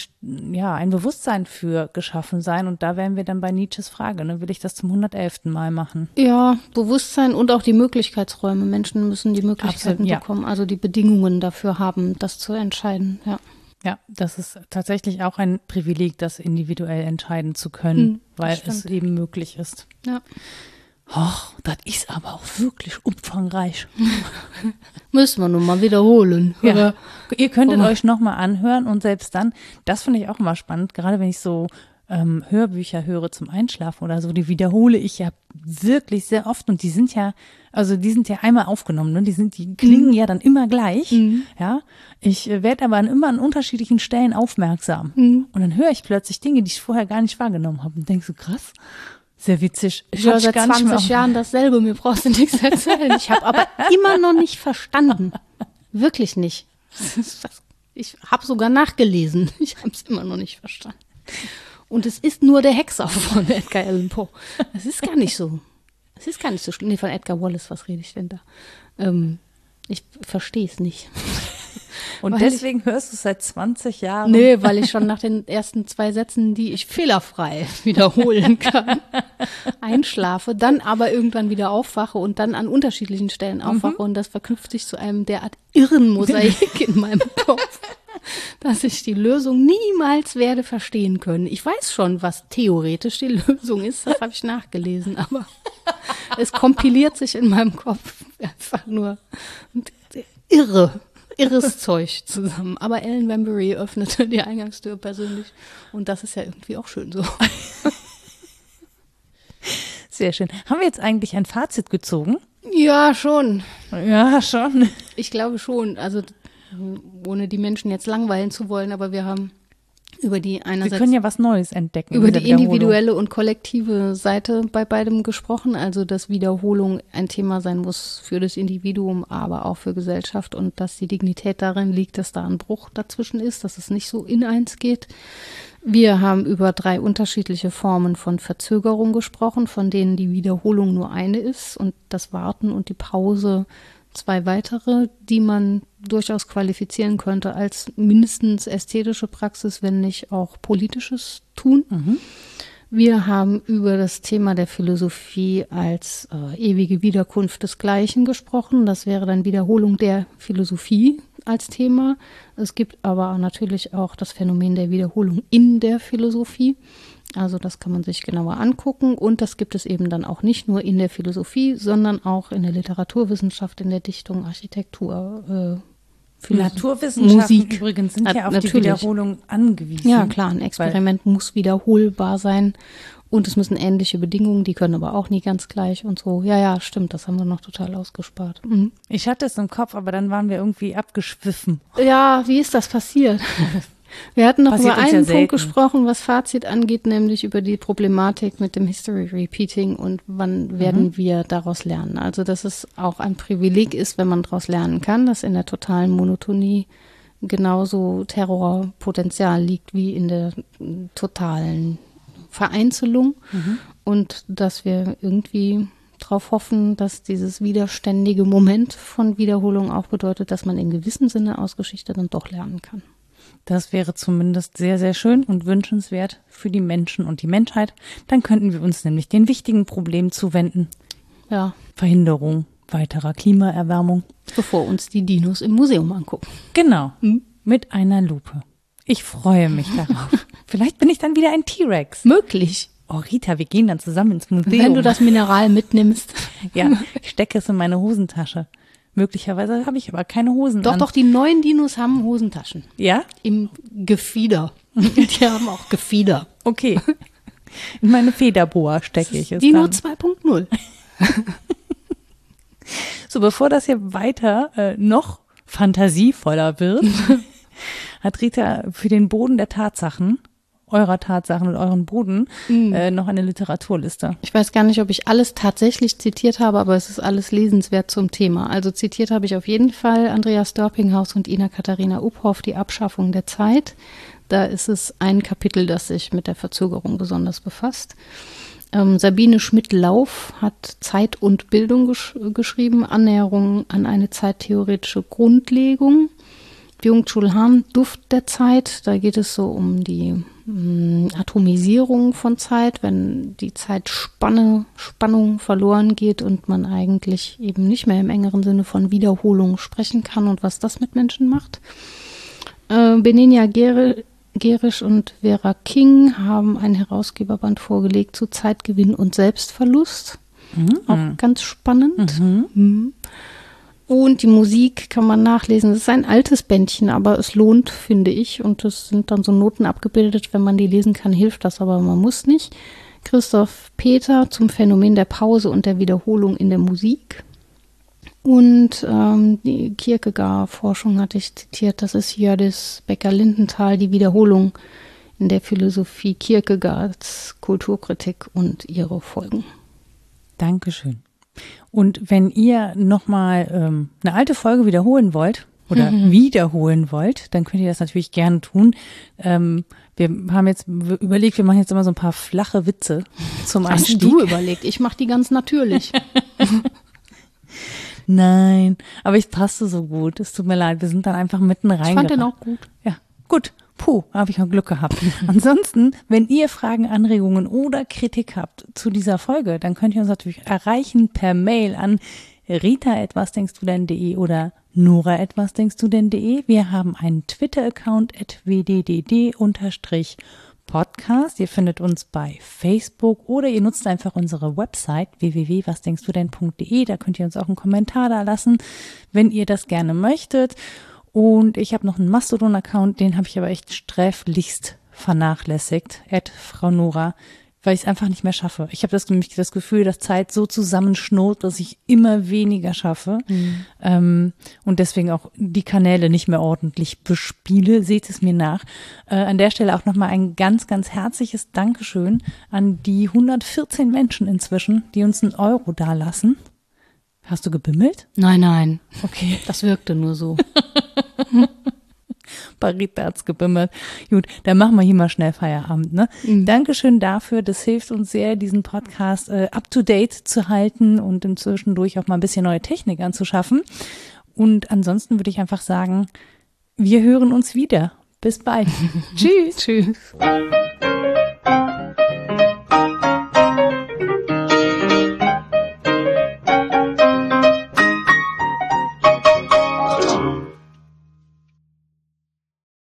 ja, ein Bewusstsein für geschaffen sein. Und da wären wir dann bei Nietzsches Frage, ne? will ich das zum 111. Mal machen? Ja, Bewusstsein und auch die Möglichkeitsräume. Menschen müssen die Möglichkeiten Absolut, ja. bekommen, also die Bedingungen dafür haben, das zu entscheiden. Ja. Ja, das ist tatsächlich auch ein Privileg, das individuell entscheiden zu können, Hm, weil es stimmt. eben möglich ist. ja. Ach, das ist aber auch wirklich umfangreich. Müssen wir nur mal wiederholen. Ja. Ihr könntet euch nochmal anhören und selbst dann, das finde ich auch immer spannend, gerade wenn ich so ähm, Hörbücher höre zum Einschlafen oder so, die wiederhole ich ja wirklich sehr oft und die sind ja, also die sind ja einmal aufgenommen, ne? die sind, die klingen mhm. ja dann immer gleich, mhm. ja. Ich äh, werde aber an, immer an unterschiedlichen Stellen aufmerksam mhm. und dann höre ich plötzlich Dinge, die ich vorher gar nicht wahrgenommen habe und denke so krass. Sehr witzig. Ich höre seit 20 Jahren dasselbe, mir brauchst du nichts erzählen. Ich habe aber immer noch nicht verstanden. Wirklich nicht. Ich habe sogar nachgelesen. Ich habe es immer noch nicht verstanden. Und es ist nur der Hexer von Edgar Allan Poe. Es ist gar nicht so. Es ist gar nicht so schlimm. Nee, von Edgar Wallace, was rede ich denn da? Ähm, ich verstehe es nicht. Und weil deswegen ich, hörst du es seit 20 Jahren? Nee, weil ich schon nach den ersten zwei Sätzen, die ich fehlerfrei wiederholen kann, einschlafe, dann aber irgendwann wieder aufwache und dann an unterschiedlichen Stellen aufwache mhm. und das verknüpft sich zu einem derart irren Mosaik in meinem Kopf dass ich die Lösung niemals werde verstehen können. Ich weiß schon, was theoretisch die Lösung ist, das habe ich nachgelesen, aber es kompiliert sich in meinem Kopf einfach nur irre, irres Zeug zusammen. Aber Ellen Wembury öffnete die Eingangstür persönlich und das ist ja irgendwie auch schön so. Sehr schön. Haben wir jetzt eigentlich ein Fazit gezogen? Ja, schon. Ja, schon. Ich glaube schon. Also ohne die Menschen jetzt langweilen zu wollen, aber wir haben über die einerseits. Wir können ja was Neues entdecken. Über die individuelle und kollektive Seite bei beidem gesprochen, also dass Wiederholung ein Thema sein muss für das Individuum, aber auch für Gesellschaft und dass die Dignität darin liegt, dass da ein Bruch dazwischen ist, dass es nicht so in eins geht. Wir haben über drei unterschiedliche Formen von Verzögerung gesprochen, von denen die Wiederholung nur eine ist und das Warten und die Pause zwei weitere, die man durchaus qualifizieren könnte als mindestens ästhetische Praxis, wenn nicht auch politisches Tun. Mhm. Wir haben über das Thema der Philosophie als äh, ewige Wiederkunft des Gleichen gesprochen. Das wäre dann Wiederholung der Philosophie als Thema. Es gibt aber natürlich auch das Phänomen der Wiederholung in der Philosophie. Also das kann man sich genauer angucken und das gibt es eben dann auch nicht nur in der Philosophie, sondern auch in der Literaturwissenschaft, in der Dichtung, Architektur. Äh, Naturwissenschaften Musik. übrigens sind ja auf natürlich. die Wiederholung angewiesen. Ja, klar, ein Experiment muss wiederholbar sein und es müssen ähnliche Bedingungen, die können aber auch nie ganz gleich und so. Ja, ja, stimmt, das haben wir noch total ausgespart. Mhm. Ich hatte es im Kopf, aber dann waren wir irgendwie abgeschwiffen. Ja, wie ist das passiert? Wir hatten noch Passiert über einen ja Punkt gesprochen, was Fazit angeht, nämlich über die Problematik mit dem History Repeating und wann werden mhm. wir daraus lernen. Also, dass es auch ein Privileg ist, wenn man daraus lernen kann, dass in der totalen Monotonie genauso Terrorpotenzial liegt wie in der totalen Vereinzelung mhm. und dass wir irgendwie darauf hoffen, dass dieses widerständige Moment von Wiederholung auch bedeutet, dass man in gewissem Sinne aus Geschichte dann doch lernen kann. Das wäre zumindest sehr, sehr schön und wünschenswert für die Menschen und die Menschheit. Dann könnten wir uns nämlich den wichtigen Problemen zuwenden. Ja. Verhinderung weiterer Klimaerwärmung. Bevor uns die Dinos im Museum angucken. Genau. Hm? Mit einer Lupe. Ich freue mich darauf. Vielleicht bin ich dann wieder ein T-Rex. Möglich. Oh, Rita, wir gehen dann zusammen ins Museum. Wenn du das Mineral mitnimmst. ja, ich stecke es in meine Hosentasche. Möglicherweise habe ich aber keine Hosen. Doch, an. doch, die neuen Dinos haben Hosentaschen. Ja? Im Gefieder. die haben auch Gefieder. Okay. In meine Federboa stecke ich es. Dino 2.0. so, bevor das hier weiter äh, noch fantasievoller wird, hat Rita für den Boden der Tatsachen eurer Tatsachen und euren Boden mhm. äh, noch eine Literaturliste. Ich weiß gar nicht, ob ich alles tatsächlich zitiert habe, aber es ist alles lesenswert zum Thema. Also zitiert habe ich auf jeden Fall Andreas Dörpinghaus und Ina Katharina Uphoff, die Abschaffung der Zeit. Da ist es ein Kapitel, das sich mit der Verzögerung besonders befasst. Ähm, Sabine Schmidt-Lauf hat Zeit und Bildung gesch geschrieben, Annäherung an eine zeittheoretische Grundlegung. Byung-Chul Han, Duft der Zeit, da geht es so um die Atomisierung von Zeit, wenn die Zeitspanne, Spannung verloren geht und man eigentlich eben nicht mehr im engeren Sinne von Wiederholung sprechen kann und was das mit Menschen macht. Äh, Benenia Gerisch und Vera King haben ein Herausgeberband vorgelegt zu Zeitgewinn und Selbstverlust. Mhm. Auch ganz spannend. Mhm. Mhm. Und die Musik kann man nachlesen. Es ist ein altes Bändchen, aber es lohnt, finde ich. Und es sind dann so Noten abgebildet. Wenn man die lesen kann, hilft das, aber man muss nicht. Christoph Peter zum Phänomen der Pause und der Wiederholung in der Musik. Und ähm, die Kierkegaard-Forschung hatte ich zitiert. Das ist das Becker-Lindenthal, die Wiederholung in der Philosophie Kierkegaards Kulturkritik und ihre Folgen. Dankeschön. Und wenn ihr nochmal ähm, eine alte Folge wiederholen wollt oder mhm. wiederholen wollt, dann könnt ihr das natürlich gerne tun. Ähm, wir haben jetzt überlegt, wir machen jetzt immer so ein paar flache Witze zum Hast Einstieg. Hast du überlegt? Ich mache die ganz natürlich. Nein, aber ich passte so gut. Es tut mir leid, wir sind dann einfach mitten rein. Ich fand den auch gut. Ja, gut. Puh, habe ich auch Glück gehabt. Ansonsten, wenn ihr Fragen, Anregungen oder Kritik habt zu dieser Folge, dann könnt ihr uns natürlich erreichen per Mail an rita etwas denkst du denn.de oder nora etwas denkst du denn.de. Wir haben einen Twitter-Account at wddd Podcast. Ihr findet uns bei Facebook oder ihr nutzt einfach unsere Website www.wasdenkstudenn.de. Da könnt ihr uns auch einen Kommentar da lassen, wenn ihr das gerne möchtet. Und ich habe noch einen Mastodon-Account, den habe ich aber echt sträflichst vernachlässigt. At Frau Nora, weil ich es einfach nicht mehr schaffe. Ich habe das, das Gefühl, dass Zeit so zusammenschnot, dass ich immer weniger schaffe. Mhm. Ähm, und deswegen auch die Kanäle nicht mehr ordentlich bespiele. Seht es mir nach. Äh, an der Stelle auch nochmal ein ganz, ganz herzliches Dankeschön an die 114 Menschen inzwischen, die uns einen Euro dalassen. Hast du gebimmelt? Nein, nein. Okay. Das wirkte nur so. Barita hat's gebimmelt. Gut, dann machen wir hier mal schnell Feierabend. Ne? Mhm. Dankeschön dafür. Das hilft uns sehr, diesen Podcast äh, up to date zu halten und inzwischen durch auch mal ein bisschen neue Technik anzuschaffen. Und ansonsten würde ich einfach sagen, wir hören uns wieder. Bis bald. Tschüss. Tschüss.